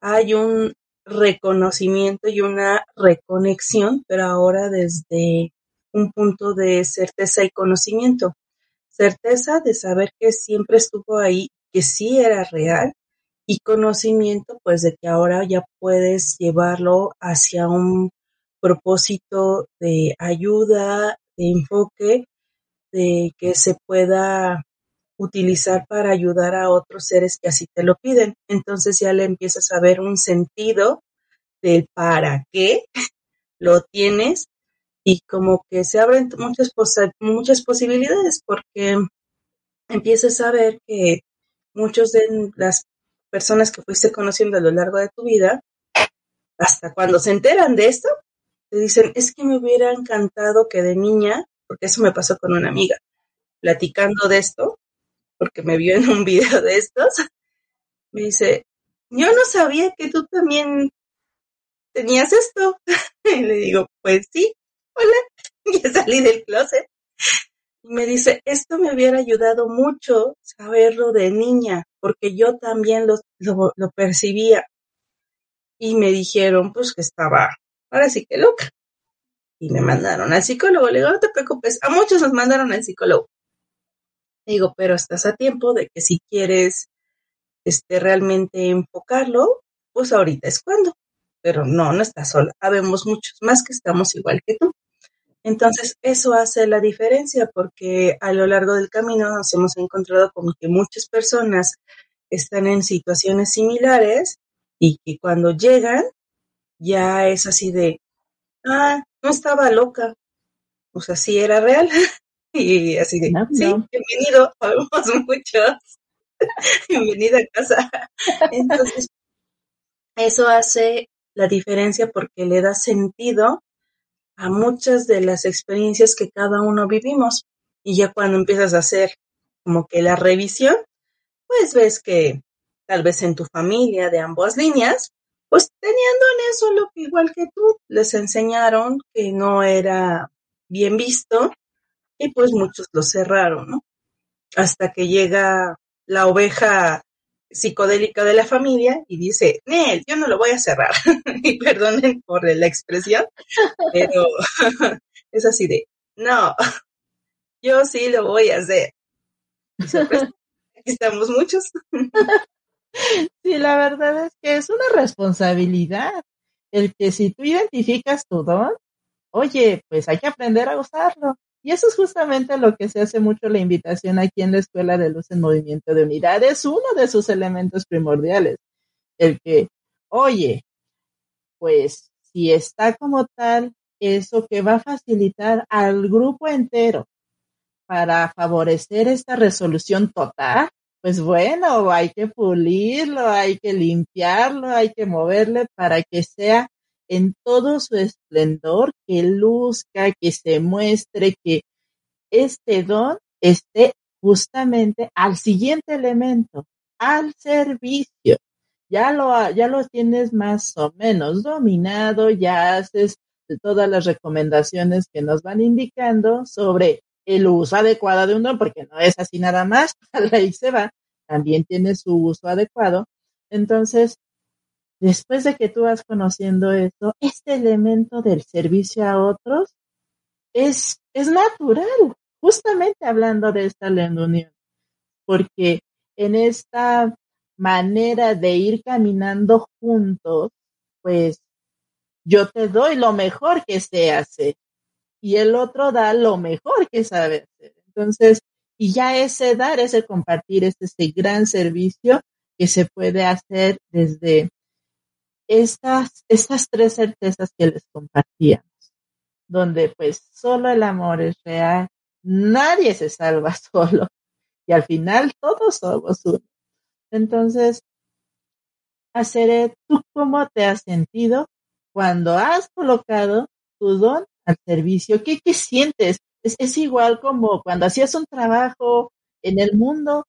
hay un reconocimiento y una reconexión, pero ahora desde un punto de certeza y conocimiento. Certeza de saber que siempre estuvo ahí, que sí era real, y conocimiento, pues de que ahora ya puedes llevarlo hacia un propósito de ayuda, de enfoque, de que se pueda utilizar para ayudar a otros seres que así te lo piden. Entonces ya le empiezas a ver un sentido del para qué lo tienes y como que se abren muchas, muchas posibilidades porque empiezas a ver que muchos de las personas que fuiste conociendo a lo largo de tu vida, hasta cuando se enteran de esto, te dicen, es que me hubiera encantado que de niña, porque eso me pasó con una amiga, platicando de esto, porque me vio en un video de estos, me dice, yo no sabía que tú también tenías esto. y le digo, pues sí, hola, ya salí del closet. Y me dice, esto me hubiera ayudado mucho saberlo de niña, porque yo también lo, lo, percibía. Y me dijeron, pues que estaba, ahora sí que loca. Y me mandaron al psicólogo. Le digo, no te preocupes, a muchos nos mandaron al psicólogo. Digo, pero estás a tiempo de que si quieres este, realmente enfocarlo, pues ahorita es cuando. Pero no, no estás sola. Habemos muchos más que estamos igual que tú. Entonces, eso hace la diferencia porque a lo largo del camino nos hemos encontrado con que muchas personas están en situaciones similares y que cuando llegan ya es así de, ah, no estaba loca. O sea, sí era real. Y así de, sí, bienvenido, habemos muchos. Bienvenido a casa. Entonces, eso hace la diferencia porque le da sentido a muchas de las experiencias que cada uno vivimos. Y ya cuando empiezas a hacer como que la revisión, pues ves que tal vez en tu familia de ambas líneas, pues teniendo en eso lo que igual que tú les enseñaron que no era bien visto y pues muchos lo cerraron, ¿no? Hasta que llega la oveja psicodélica de la familia y dice, Nel, yo no lo voy a cerrar. y perdonen por la expresión, pero es así de, no, yo sí lo voy a hacer. aquí estamos muchos. sí, la verdad es que es una responsabilidad el que si tú identificas tu don, oye, pues hay que aprender a usarlo. Y eso es justamente lo que se hace mucho la invitación aquí en la Escuela de Luz en Movimiento de Unidad. Es uno de sus elementos primordiales. El que, oye, pues si está como tal, eso que va a facilitar al grupo entero para favorecer esta resolución total, pues bueno, hay que pulirlo, hay que limpiarlo, hay que moverle para que sea en todo su esplendor, que luzca, que se muestre, que este don esté justamente al siguiente elemento, al servicio. Ya lo, ya lo tienes más o menos dominado, ya haces todas las recomendaciones que nos van indicando sobre el uso adecuado de un don, porque no es así nada más, ahí se va, también tiene su uso adecuado. Entonces, después de que tú vas conociendo esto, este elemento del servicio a otros es, es natural, justamente hablando de esta unión. porque en esta manera de ir caminando juntos, pues yo te doy lo mejor que sé hacer y el otro da lo mejor que sabe hacer. Entonces, y ya ese dar, ese compartir, es ese gran servicio que se puede hacer desde estas, tres certezas que les compartíamos, donde pues solo el amor es real, nadie se salva solo y al final todos somos uno. Entonces, Hacer ¿tú cómo te has sentido cuando has colocado tu don al servicio? ¿Qué, qué sientes? Es, es igual como cuando hacías un trabajo en el mundo.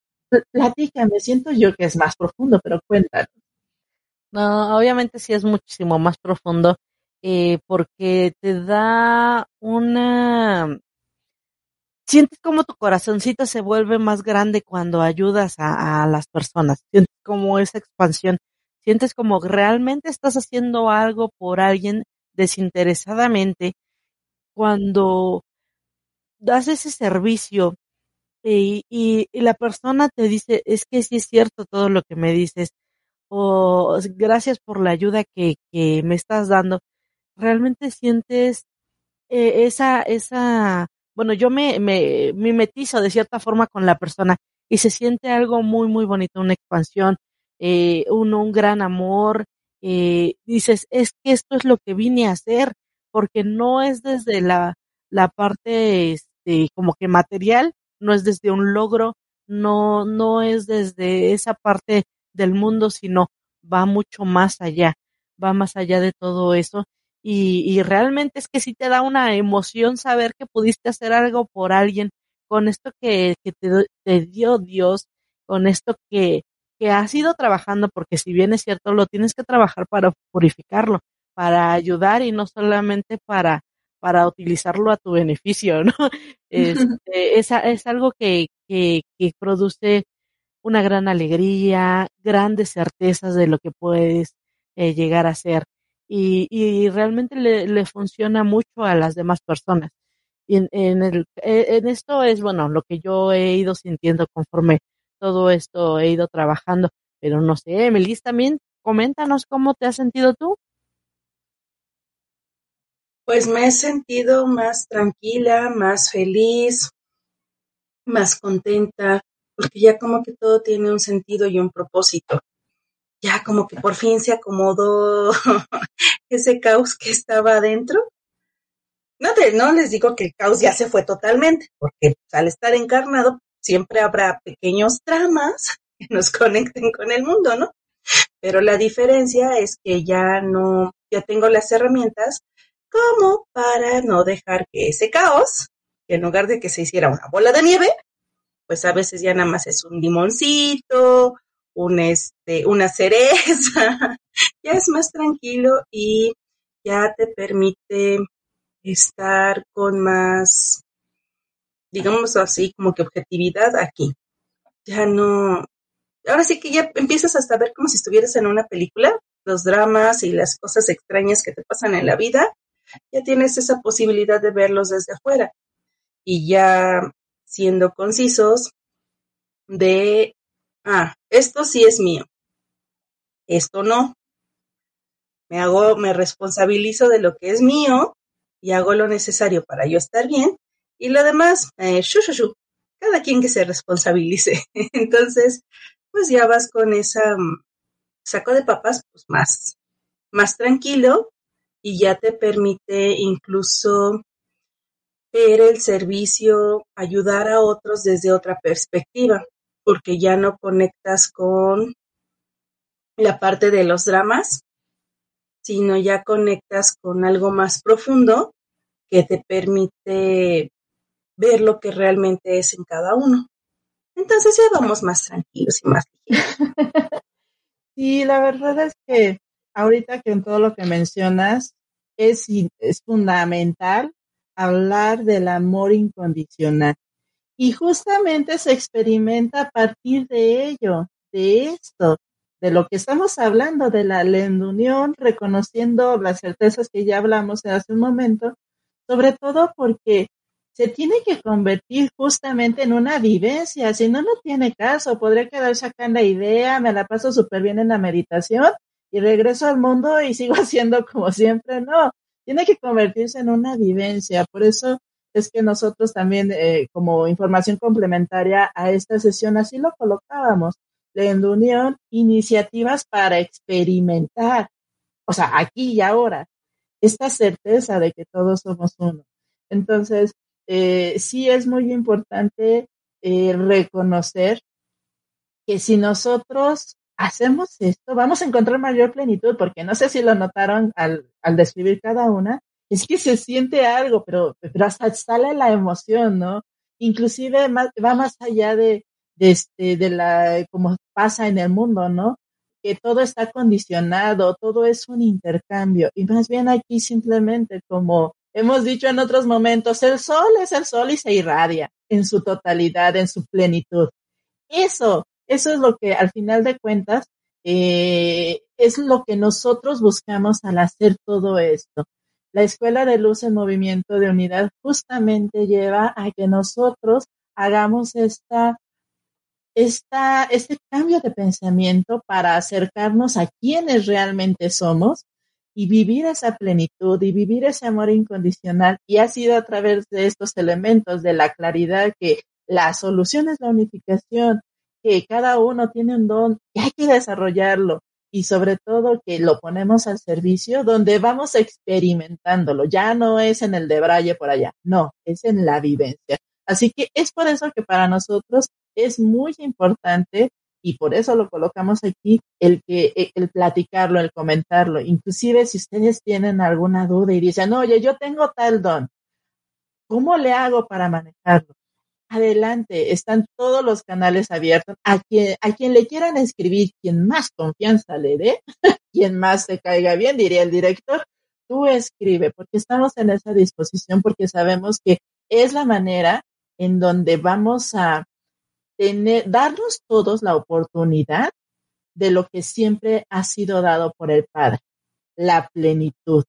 Platícame, siento yo que es más profundo, pero cuéntanos. No, obviamente sí es muchísimo más profundo eh, porque te da una... Sientes como tu corazoncito se vuelve más grande cuando ayudas a, las personas, sientes como esa expansión, sientes como realmente estás haciendo algo por alguien desinteresadamente cuando das ese servicio y, y, y la persona te dice, es que sí es cierto todo lo que me dices, o gracias por la ayuda que, que me estás dando, realmente sientes eh, esa, esa, bueno, yo me, me mimetizo de cierta forma con la persona y se siente algo muy, muy bonito, una expansión, eh, un, un gran amor, eh, dices, es que esto es lo que vine a hacer, porque no es desde la, la parte, este, como que material, no es desde un logro, no, no es desde esa parte del mundo, sino va mucho más allá, va más allá de todo eso. Y, y realmente es que sí te da una emoción saber que pudiste hacer algo por alguien con esto que, que te, te dio Dios, con esto que, que has ido trabajando, porque si bien es cierto, lo tienes que trabajar para purificarlo, para ayudar y no solamente para, para utilizarlo a tu beneficio, ¿no? Este, es, es algo que, que, que produce una gran alegría, grandes certezas de lo que puedes eh, llegar a ser. Y, y realmente le, le, funciona mucho a las demás personas. Y en, en, el, e, en esto es, bueno, lo que yo he ido sintiendo conforme todo esto he ido trabajando. Pero no sé, Melis, también coméntanos cómo te has sentido tú. Pues me he sentido más tranquila, más feliz, más contenta, porque ya como que todo tiene un sentido y un propósito. Ya como que por fin se acomodó ese caos que estaba adentro. No, te, no les digo que el caos ya se fue totalmente, porque pues, al estar encarnado siempre habrá pequeños dramas que nos conecten con el mundo, ¿no? Pero la diferencia es que ya no, ya tengo las herramientas como para no dejar que ese caos, que en lugar de que se hiciera una bola de nieve, pues a veces ya nada más es un limoncito, un este, una cereza, ya es más tranquilo y ya te permite estar con más, digamos así, como que objetividad aquí. Ya no, ahora sí que ya empiezas hasta ver como si estuvieras en una película, los dramas y las cosas extrañas que te pasan en la vida, ya tienes esa posibilidad de verlos desde afuera. Y ya siendo concisos de, ah, esto sí es mío, esto no. Me hago, me responsabilizo de lo que es mío y hago lo necesario para yo estar bien y lo demás, eh, shu, shu, shu, cada quien que se responsabilice. Entonces, pues ya vas con esa mm, saco de papas pues más, más tranquilo y ya te permite incluso ver el servicio, ayudar a otros desde otra perspectiva, porque ya no conectas con la parte de los dramas, sino ya conectas con algo más profundo que te permite ver lo que realmente es en cada uno. Entonces ya vamos más tranquilos y más Sí, la verdad es que ahorita que en todo lo que mencionas es, es fundamental hablar del amor incondicional. Y justamente se experimenta a partir de ello, de esto, de lo que estamos hablando, de la unión, reconociendo las certezas que ya hablamos hace un momento, sobre todo porque se tiene que convertir justamente en una vivencia, si no, no tiene caso, podría quedar sacando idea, me la paso súper bien en la meditación y regreso al mundo y sigo haciendo como siempre, no, tiene que convertirse en una vivencia, por eso es que nosotros también eh, como información complementaria a esta sesión así lo colocábamos, en unión iniciativas para experimentar, o sea, aquí y ahora, esta certeza de que todos somos uno. Entonces, eh, sí es muy importante eh, reconocer que si nosotros hacemos esto, vamos a encontrar mayor plenitud, porque no sé si lo notaron al, describir cada una, es que se siente algo, pero, pero hasta sale la emoción, ¿no? Inclusive va más allá de, de, este, de la, como pasa en el mundo, ¿no? Que todo está condicionado, todo es un intercambio. Y más bien aquí simplemente como hemos dicho en otros momentos, el sol es el sol y se irradia en su totalidad, en su plenitud. Eso, eso es lo que al final de cuentas eh, es lo que nosotros buscamos al hacer todo esto. La Escuela de Luz en Movimiento de Unidad justamente lleva a que nosotros hagamos esta, esta, este cambio de pensamiento para acercarnos a quienes realmente somos y vivir esa plenitud y vivir ese amor incondicional. Y ha sido a través de estos elementos de la claridad que la solución es la unificación, que cada uno tiene un don y hay que desarrollarlo y sobre todo que lo ponemos al servicio donde vamos experimentándolo. Ya no es en el de Braille por allá, no, es en la vivencia. Así que es por eso que para nosotros es muy importante y por eso lo colocamos aquí, el que e, el platicarlo, el comentarlo. Inclusive si ustedes tienen alguna duda y dicen, oye, yo tengo tal don, ¿cómo le hago para manejarlo? Adelante, están todos los canales abiertos. A quien, a quien le quieran escribir, quien más confianza le dé, quien más se caiga bien, diría el director, tú escribe, porque estamos en esa disposición, porque sabemos que es la manera en donde vamos a tener, darnos todos la oportunidad de lo que siempre ha sido dado por el Padre, la plenitud,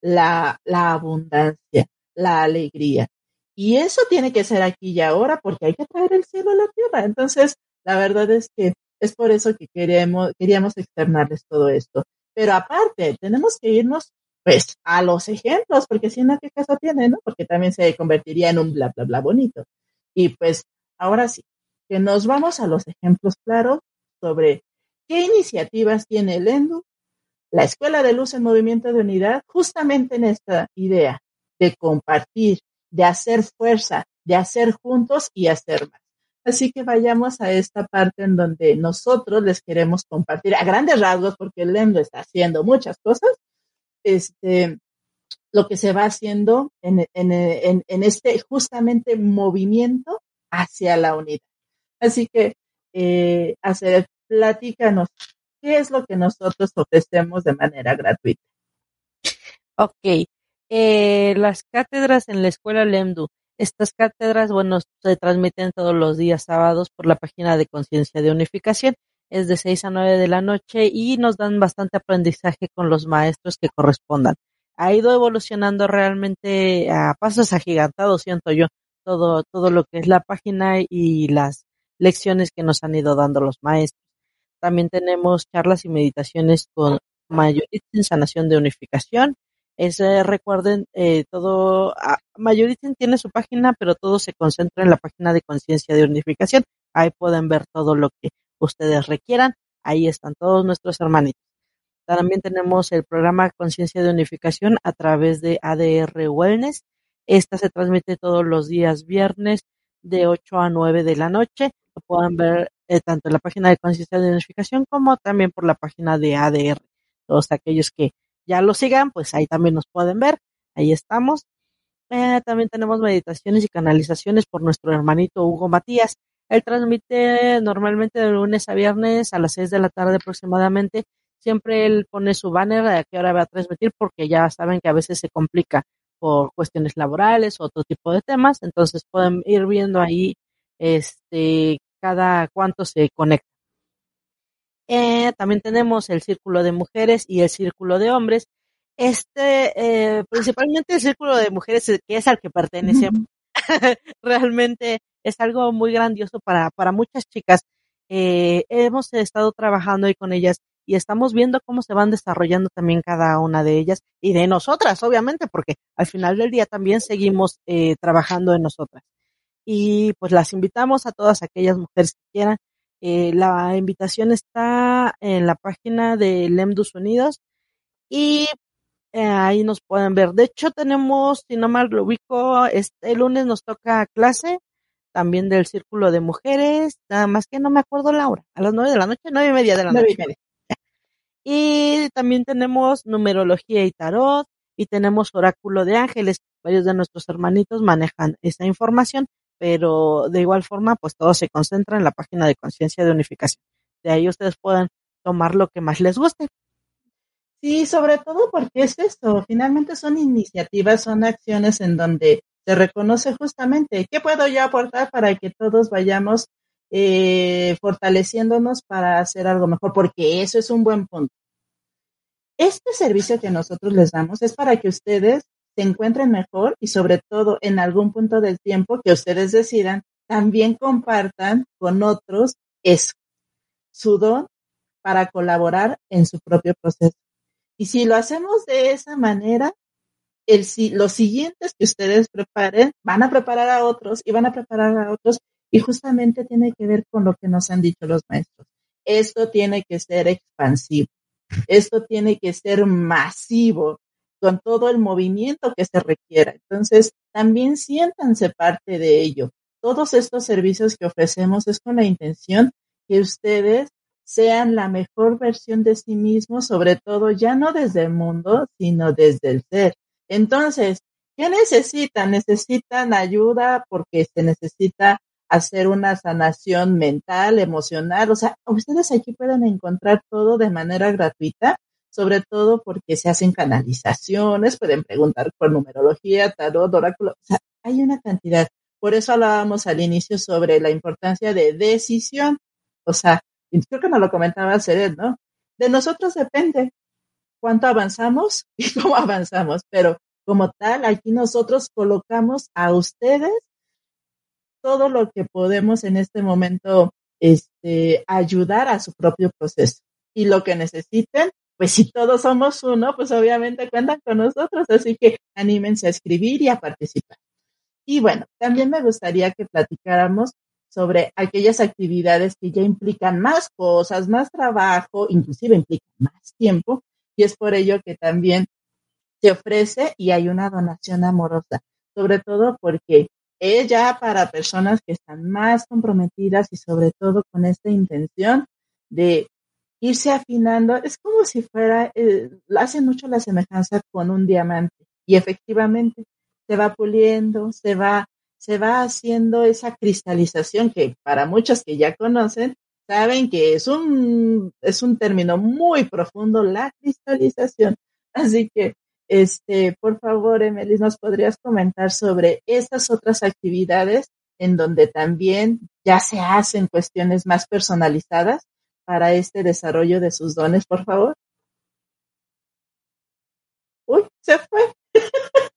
la, la abundancia, la alegría. Y eso tiene que ser aquí y ahora porque hay que traer el cielo a la tierra. Entonces, la verdad es que es por eso que queríamos, queríamos externarles todo esto. Pero aparte, tenemos que irnos pues a los ejemplos, porque si no, ¿qué caso tiene, no? Porque también se convertiría en un bla, bla, bla bonito. Y pues, ahora sí, que nos vamos a los ejemplos claros sobre qué iniciativas tiene el ENDU, la Escuela de Luz en Movimiento de Unidad, justamente en esta idea de compartir, de hacer fuerza, de hacer juntos y hacer más. Así que vayamos a esta parte en donde nosotros les queremos compartir a grandes rasgos, porque el está haciendo muchas cosas, este, lo que se va haciendo en, este justamente movimiento hacia la unidad. Así que, eh, hacer, platícanos, ¿qué es lo que nosotros ofrecemos de manera gratuita? Ok, eh, las cátedras en la escuela Lemdu. Estas cátedras, bueno, se transmiten todos los días sábados por la página de Conciencia de Unificación. Es de 6 a 9 de la noche y nos dan bastante aprendizaje con los maestros que correspondan. Ha ido evolucionando realmente a pasos agigantados, siento yo, todo, todo lo que es la página y las lecciones que nos han ido dando los maestros. También tenemos charlas y meditaciones con mayorista en sanación de unificación, ese, recuerden, eh, todo, ah, Mayoriten tiene su página, pero todo se concentra en la página de conciencia de unificación. Ahí pueden ver todo lo que ustedes requieran. Ahí están todos nuestros hermanitos. También tenemos el programa Conciencia de Unificación a través de ADR Wellness. Esta se transmite todos los días viernes de 8 a 9 de la noche. Lo pueden ver eh, tanto en la página de Conciencia de Unificación como también por la página de ADR. Todos aquellos que ya lo sigan, pues ahí también nos pueden ver, ahí estamos. Eh, también tenemos meditaciones y canalizaciones por nuestro hermanito Hugo Matías. Él transmite normalmente de lunes a viernes a las 6 de la tarde aproximadamente. Siempre él pone su banner a qué hora va a transmitir porque ya saben que a veces se complica por cuestiones laborales o otro tipo de temas. Entonces pueden ir viendo ahí este cada cuánto se conecta. Eh, también tenemos el círculo de mujeres y el círculo de hombres. Este, eh, principalmente el círculo de mujeres, que es al que pertenecemos. realmente es algo muy grandioso para, para muchas chicas. Eh, hemos estado trabajando ahí con ellas y estamos viendo cómo se van desarrollando también cada una de ellas y de nosotras, obviamente, porque al final del día también seguimos eh, trabajando en nosotras. Y pues las invitamos a todas aquellas mujeres que quieran. Eh, la invitación está en la página de Lemdus Unidos y eh, ahí nos pueden ver. De hecho, tenemos, si no mal lo ubico, este lunes nos toca clase también del Círculo de Mujeres, nada más que no me acuerdo la hora, a las nueve de la noche, nueve y media de la noche. Y también tenemos numerología y tarot y tenemos oráculo de ángeles. Varios de nuestros hermanitos manejan esa información, pero de igual forma, pues todo se concentra en la página de conciencia de unificación. De ahí ustedes pueden tomar lo que más les guste. Sí, sobre todo porque es esto, finalmente son iniciativas, son acciones en donde se reconoce justamente qué puedo yo aportar para que todos vayamos eh, fortaleciéndonos para hacer algo mejor, porque eso es un buen punto. Este servicio que nosotros les damos es para que ustedes se encuentren mejor y sobre todo en algún punto del tiempo que ustedes decidan, también compartan con otros eso, su don para colaborar en su propio proceso. Y si lo hacemos de esa manera, el, los siguientes que ustedes preparen van a preparar a otros y van a preparar a otros y justamente tiene que ver con lo que nos han dicho los maestros. Esto tiene que ser expansivo. Esto tiene que ser masivo con todo el movimiento que se requiera. Entonces, también siéntanse parte de ello. Todos estos servicios que ofrecemos es con la intención que ustedes sean la mejor versión de sí mismos, sobre todo ya no desde el mundo, sino desde el ser. Entonces, ¿qué necesitan? Necesitan ayuda porque se necesita hacer una sanación mental, emocional. O sea, ustedes aquí pueden encontrar todo de manera gratuita, sobre todo porque se hacen canalizaciones, pueden preguntar por numerología, tarot, oráculo. O sea, hay una cantidad. Por eso hablábamos al inicio sobre la importancia de decisión. O sea, creo que nos lo comentaba Seret, ¿no? De nosotros depende cuánto avanzamos y cómo avanzamos, pero como tal, aquí nosotros colocamos a ustedes todo lo que podemos en este momento este, ayudar a su propio proceso. Y lo que necesiten, pues si todos somos uno, pues obviamente cuentan con nosotros, así que anímense a escribir y a participar. Y bueno, también me gustaría que platicáramos sobre aquellas actividades que ya implican más cosas, más trabajo, inclusive implican más tiempo, y es por ello que también se ofrece y hay una donación amorosa, sobre todo porque es ya para personas que están más comprometidas y sobre todo con esta intención de irse afinando. Es como si fuera, eh, hace mucho la semejanza con un diamante y efectivamente se va puliendo, se va, se va haciendo esa cristalización que para muchos que ya conocen, saben que es un, es un término muy profundo, la cristalización. Así que este, por favor, Emily, ¿nos podrías comentar sobre estas otras actividades en donde también ya se hacen cuestiones más personalizadas para este desarrollo de sus dones, por favor? Uy, se fue.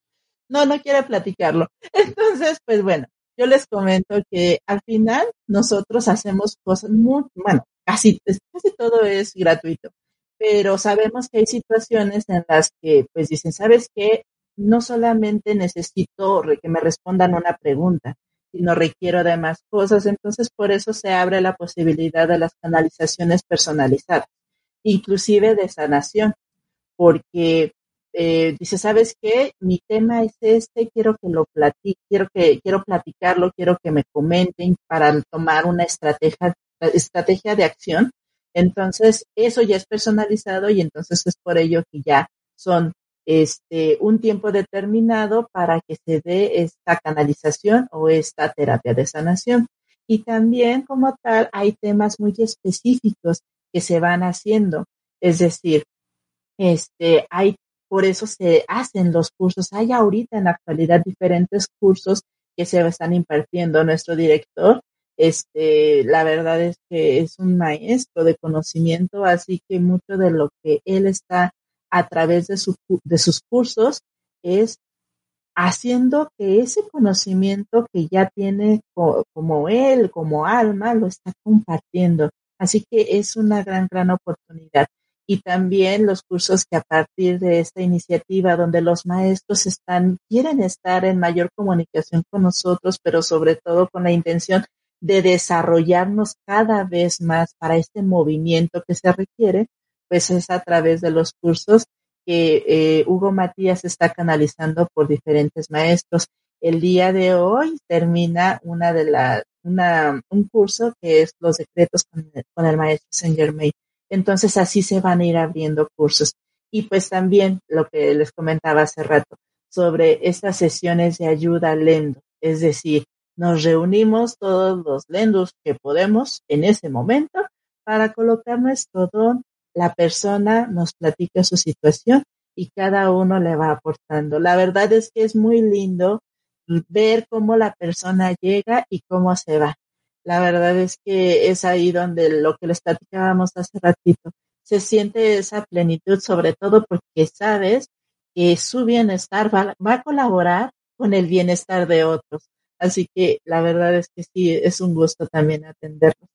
no, no quiere platicarlo. Entonces, pues bueno, yo les comento que al final nosotros hacemos cosas muy, bueno, casi, casi todo es gratuito pero sabemos que hay situaciones en las que pues dicen, ¿sabes qué? No solamente necesito que me respondan una pregunta, sino requiero de más cosas, entonces por eso se abre la posibilidad de las canalizaciones personalizadas, inclusive de sanación, porque eh, dice, ¿sabes qué? Mi tema es este, quiero que lo platique, quiero que quiero platicarlo, quiero que me comenten para tomar una estrategia estrategia de acción entonces, eso ya es personalizado y entonces es por ello que ya son este, un tiempo determinado para que se dé esta canalización o esta terapia de sanación. Y también como tal hay temas muy específicos que se van haciendo. Es decir, este, hay, por eso se hacen los cursos. Hay ahorita en la actualidad diferentes cursos que se están impartiendo. Nuestro director este, la verdad es que es un maestro de conocimiento, así que mucho de lo que él está a través de, su, de sus cursos es haciendo que ese conocimiento que ya tiene como él, como alma, lo está compartiendo. Así que es una gran, gran oportunidad. Y también los cursos que a partir de esta iniciativa, donde los maestros están, quieren estar en mayor comunicación con nosotros, pero sobre todo con la intención de desarrollarnos cada vez más para este movimiento que se requiere, pues es a través de los cursos que eh, Hugo Matías está canalizando por diferentes maestros. El día de hoy termina una de la, un curso que es los decretos con el, con el maestro Saint Germain. Entonces así se van a ir abriendo cursos. Y pues también lo que les comentaba hace rato sobre estas sesiones de ayuda lendo, es decir, nos reunimos todos los lendos que podemos en ese momento para colocar nuestro don la persona nos platica su situación y cada uno le va aportando. La verdad es que es muy lindo ver cómo la persona llega y cómo se va. La verdad es que es ahí donde lo que les platicábamos hace ratito, se siente esa plenitud, sobre todo porque sabes que su bienestar va, a colaborar con el bienestar de otros. Así que la verdad es que sí, es un gusto también atenderlos.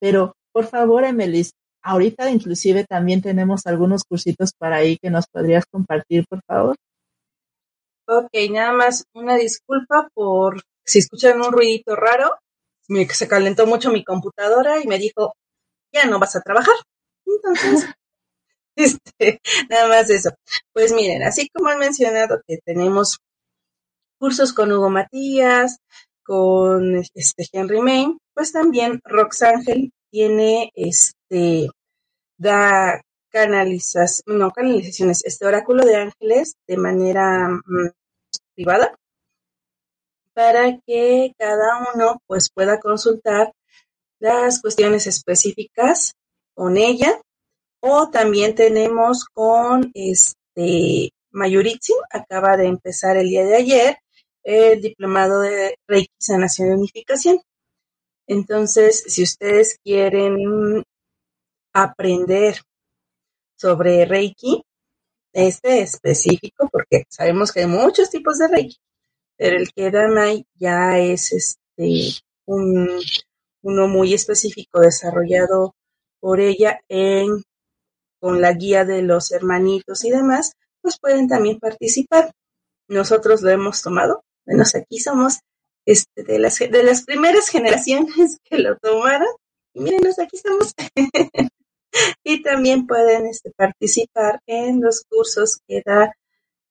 Pero por favor, Emelis, Ahorita inclusive también tenemos algunos cursitos para ahí que nos podrías compartir, por favor. Ok, nada más una disculpa por si escuchan un ruidito raro. Me, se calentó mucho mi computadora y me dijo, ya no vas a trabajar. Entonces, este, nada más eso. Pues miren, así como han mencionado que tenemos cursos con Hugo Matías, con este Henry Main, pues también Rox Ángel tiene este da canalización, no canalizaciones, este oráculo de ángeles de manera mm, privada para que cada uno pues pueda consultar las cuestiones específicas con ella o también tenemos con este Mayuritsi, acaba de empezar el día de ayer el diplomado de Reiki Sanación y Unificación. Entonces, si ustedes quieren aprender sobre Reiki, este específico, porque sabemos que hay muchos tipos de Reiki, pero el que Kedamai ya es este un, uno muy específico desarrollado por ella en con la guía de los hermanitos y demás, pues pueden también participar. Nosotros lo hemos tomado, menos aquí somos este, de, las, de las primeras generaciones que lo tomaron. Y mírenos, aquí estamos. y también pueden este, participar en los cursos que da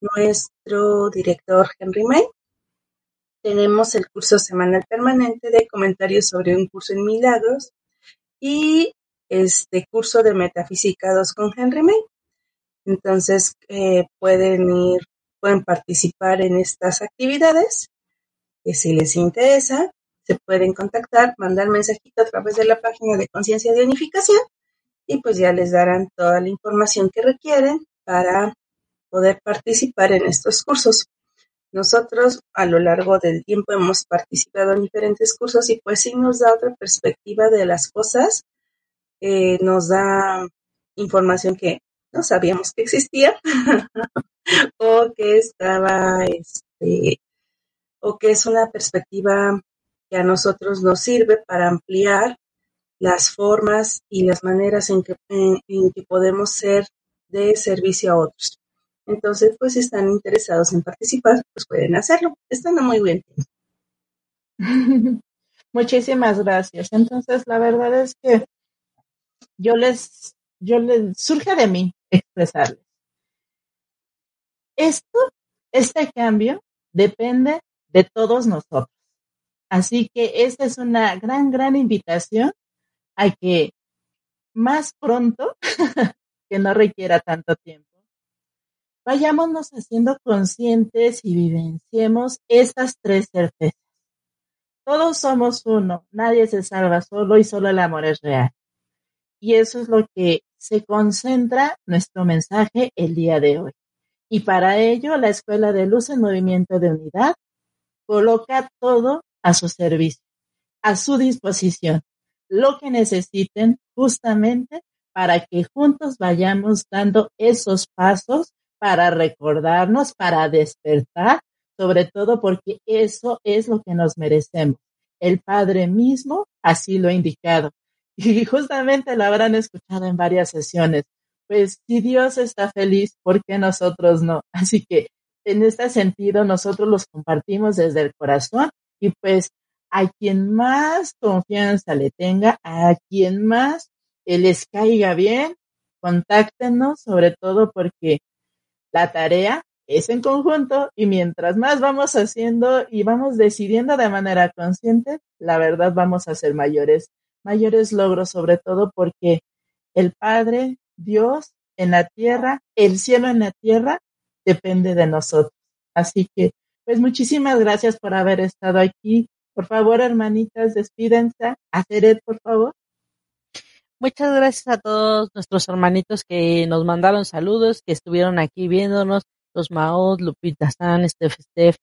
nuestro director Henry May. Tenemos el curso semanal permanente de comentarios sobre un curso en milagros y este curso de metafísica 2 con Henry May. Entonces eh, pueden ir, pueden participar en estas actividades. Si les interesa, se pueden contactar, mandar mensajito a través de la página de Conciencia de Unificación y pues ya les darán toda la información que requieren para poder participar en estos cursos. Nosotros a lo largo del tiempo hemos participado en diferentes cursos y pues sí nos da otra perspectiva de las cosas, eh, nos da información que no sabíamos que existía o que estaba, este, o que es una perspectiva que a nosotros nos sirve para ampliar las formas y las maneras en que, en, que podemos ser de servicio a otros. Entonces, pues si están interesados en participar, pues pueden hacerlo. Están muy bien. Muchísimas gracias. Entonces, la verdad es que yo les, yo les, surge de mí expresarles. Esto, este cambio depende de todos nosotros. Así que esta es una gran, gran invitación hay que más pronto, que no requiera tanto tiempo, vayámonos haciendo conscientes y vivenciemos estas tres certezas. Todos somos uno, nadie se salva solo y solo el amor es real. Y eso es lo que se concentra nuestro mensaje el día de hoy. Y para ello, la Escuela de Luz en Movimiento de Unidad coloca todo a su servicio, a su disposición lo que necesiten justamente para que juntos vayamos dando esos pasos para recordarnos, para despertar, sobre todo porque eso es lo que nos merecemos. El Padre mismo así lo ha indicado. Y justamente lo habrán escuchado en varias sesiones. Pues si Dios está feliz, ¿por qué nosotros no? Así que en este sentido nosotros los compartimos desde el corazón y pues a quien más confianza le tenga, a quien más les caiga bien, contáctenos, sobre todo porque la tarea es en conjunto y mientras más vamos haciendo y vamos decidiendo de manera consciente, la verdad vamos a hacer mayores, mayores logros, sobre todo porque el Padre, Dios en la tierra, el cielo en la tierra, depende de nosotros. Así que, pues muchísimas gracias por haber estado aquí. Por favor, hermanitas, despídense. Hacer por favor. Muchas gracias a todos nuestros hermanitos que nos mandaron saludos, que estuvieron aquí viéndonos, los Maos, Lupita San, Steph Steph,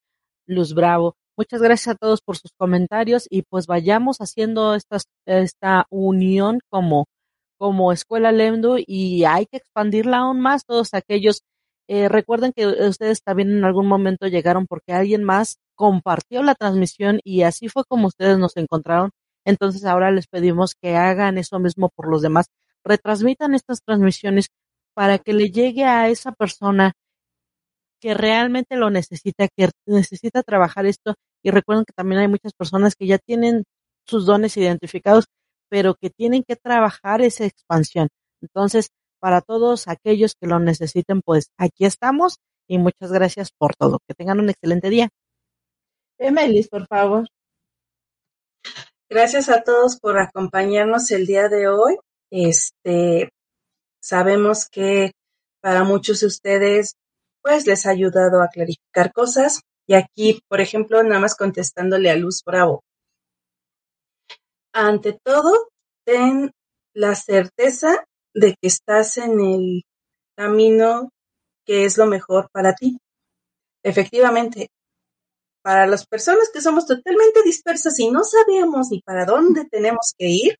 Luz Bravo. Muchas gracias a todos por sus comentarios y pues vayamos haciendo estas, esta unión como, como Escuela Lemdu y hay que expandirla aún más. Todos aquellos, eh, recuerden que ustedes también en algún momento llegaron porque alguien más compartió la transmisión y así fue como ustedes nos encontraron entonces ahora les pedimos que hagan eso mismo por los demás, retransmitan estas transmisiones para que le llegue a esa persona que realmente lo necesita, que necesita trabajar esto. Y recuerden que también hay muchas personas que ya tienen sus dones identificados, pero que tienen que trabajar esa expansión. Entonces, para todos aquellos que lo necesiten, pues aquí estamos y muchas gracias por todo. Que tengan un excelente día. Emelis, por favor. Gracias a todos por acompañarnos el día de hoy. Este, sabemos que para muchos de ustedes, pues les ha ayudado a clarificar cosas. Y aquí, por ejemplo, nada más contestándole a Luz Bravo. Ante todo, ten la certeza de que estás en el camino que es lo mejor para ti. Efectivamente, para las personas que somos totalmente dispersas y no sabemos ni para dónde tenemos que ir,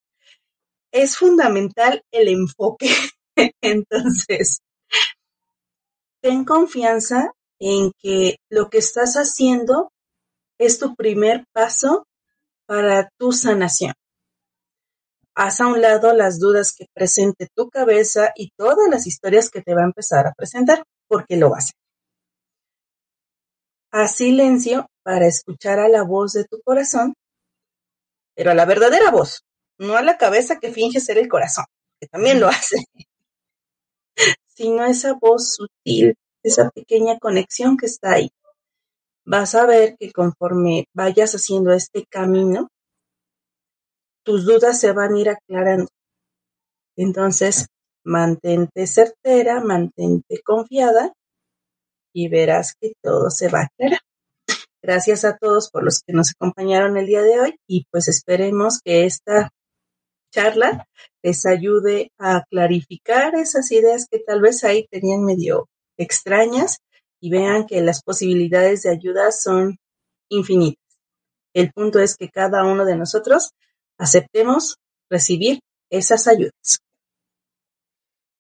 es fundamental el enfoque. Entonces, ten confianza en que lo que estás haciendo es tu primer paso para tu sanación. Haz a un lado las dudas que presente tu cabeza y todas las historias que te va a empezar a presentar, porque lo va a hacer. Haz silencio para escuchar a la voz de tu corazón, pero a la verdadera voz, no a la cabeza que finge ser el corazón, que también lo hace, sino esa voz sutil, esa pequeña conexión que está ahí. Vas a ver que conforme vayas haciendo este camino, tus dudas se van a ir aclarando. Entonces, mantente certera, mantente confiada y verás que todo se va a aclarar. Gracias a todos por los que nos acompañaron el día de hoy y pues esperemos que esta charla les ayude a clarificar esas ideas que tal vez ahí tenían medio extrañas y vean que las posibilidades de ayuda son infinitas. El punto es que cada uno de nosotros aceptemos recibir esas ayudas.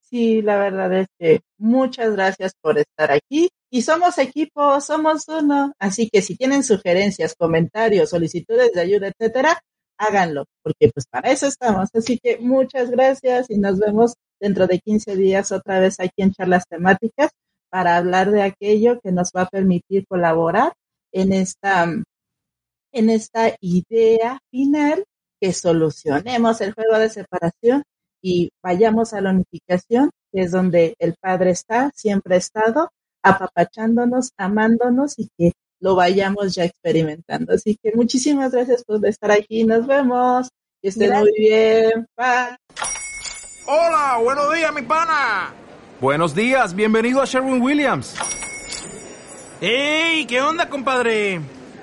Sí, la verdad es que muchas gracias por estar aquí y somos equipo, somos uno. Así que si tienen sugerencias, comentarios, solicitudes de ayuda, etcétera, háganlo, porque pues para eso estamos. Así que muchas gracias y nos vemos dentro de 15 días otra vez aquí en charlas temáticas para hablar de aquello que nos va a permitir colaborar en esta, en esta idea final que solucionemos el juego de separación y vayamos a la unificación, que es donde el Padre está, siempre ha estado, apapachándonos, amándonos y que lo vayamos ya experimentando. Así que muchísimas gracias por estar aquí. Nos vemos. Que estén muy bien. Bye. Hola, buenos días, mi pana. Buenos días, bienvenido a Sherwin Williams. ¡Ey! ¿Qué onda, compadre?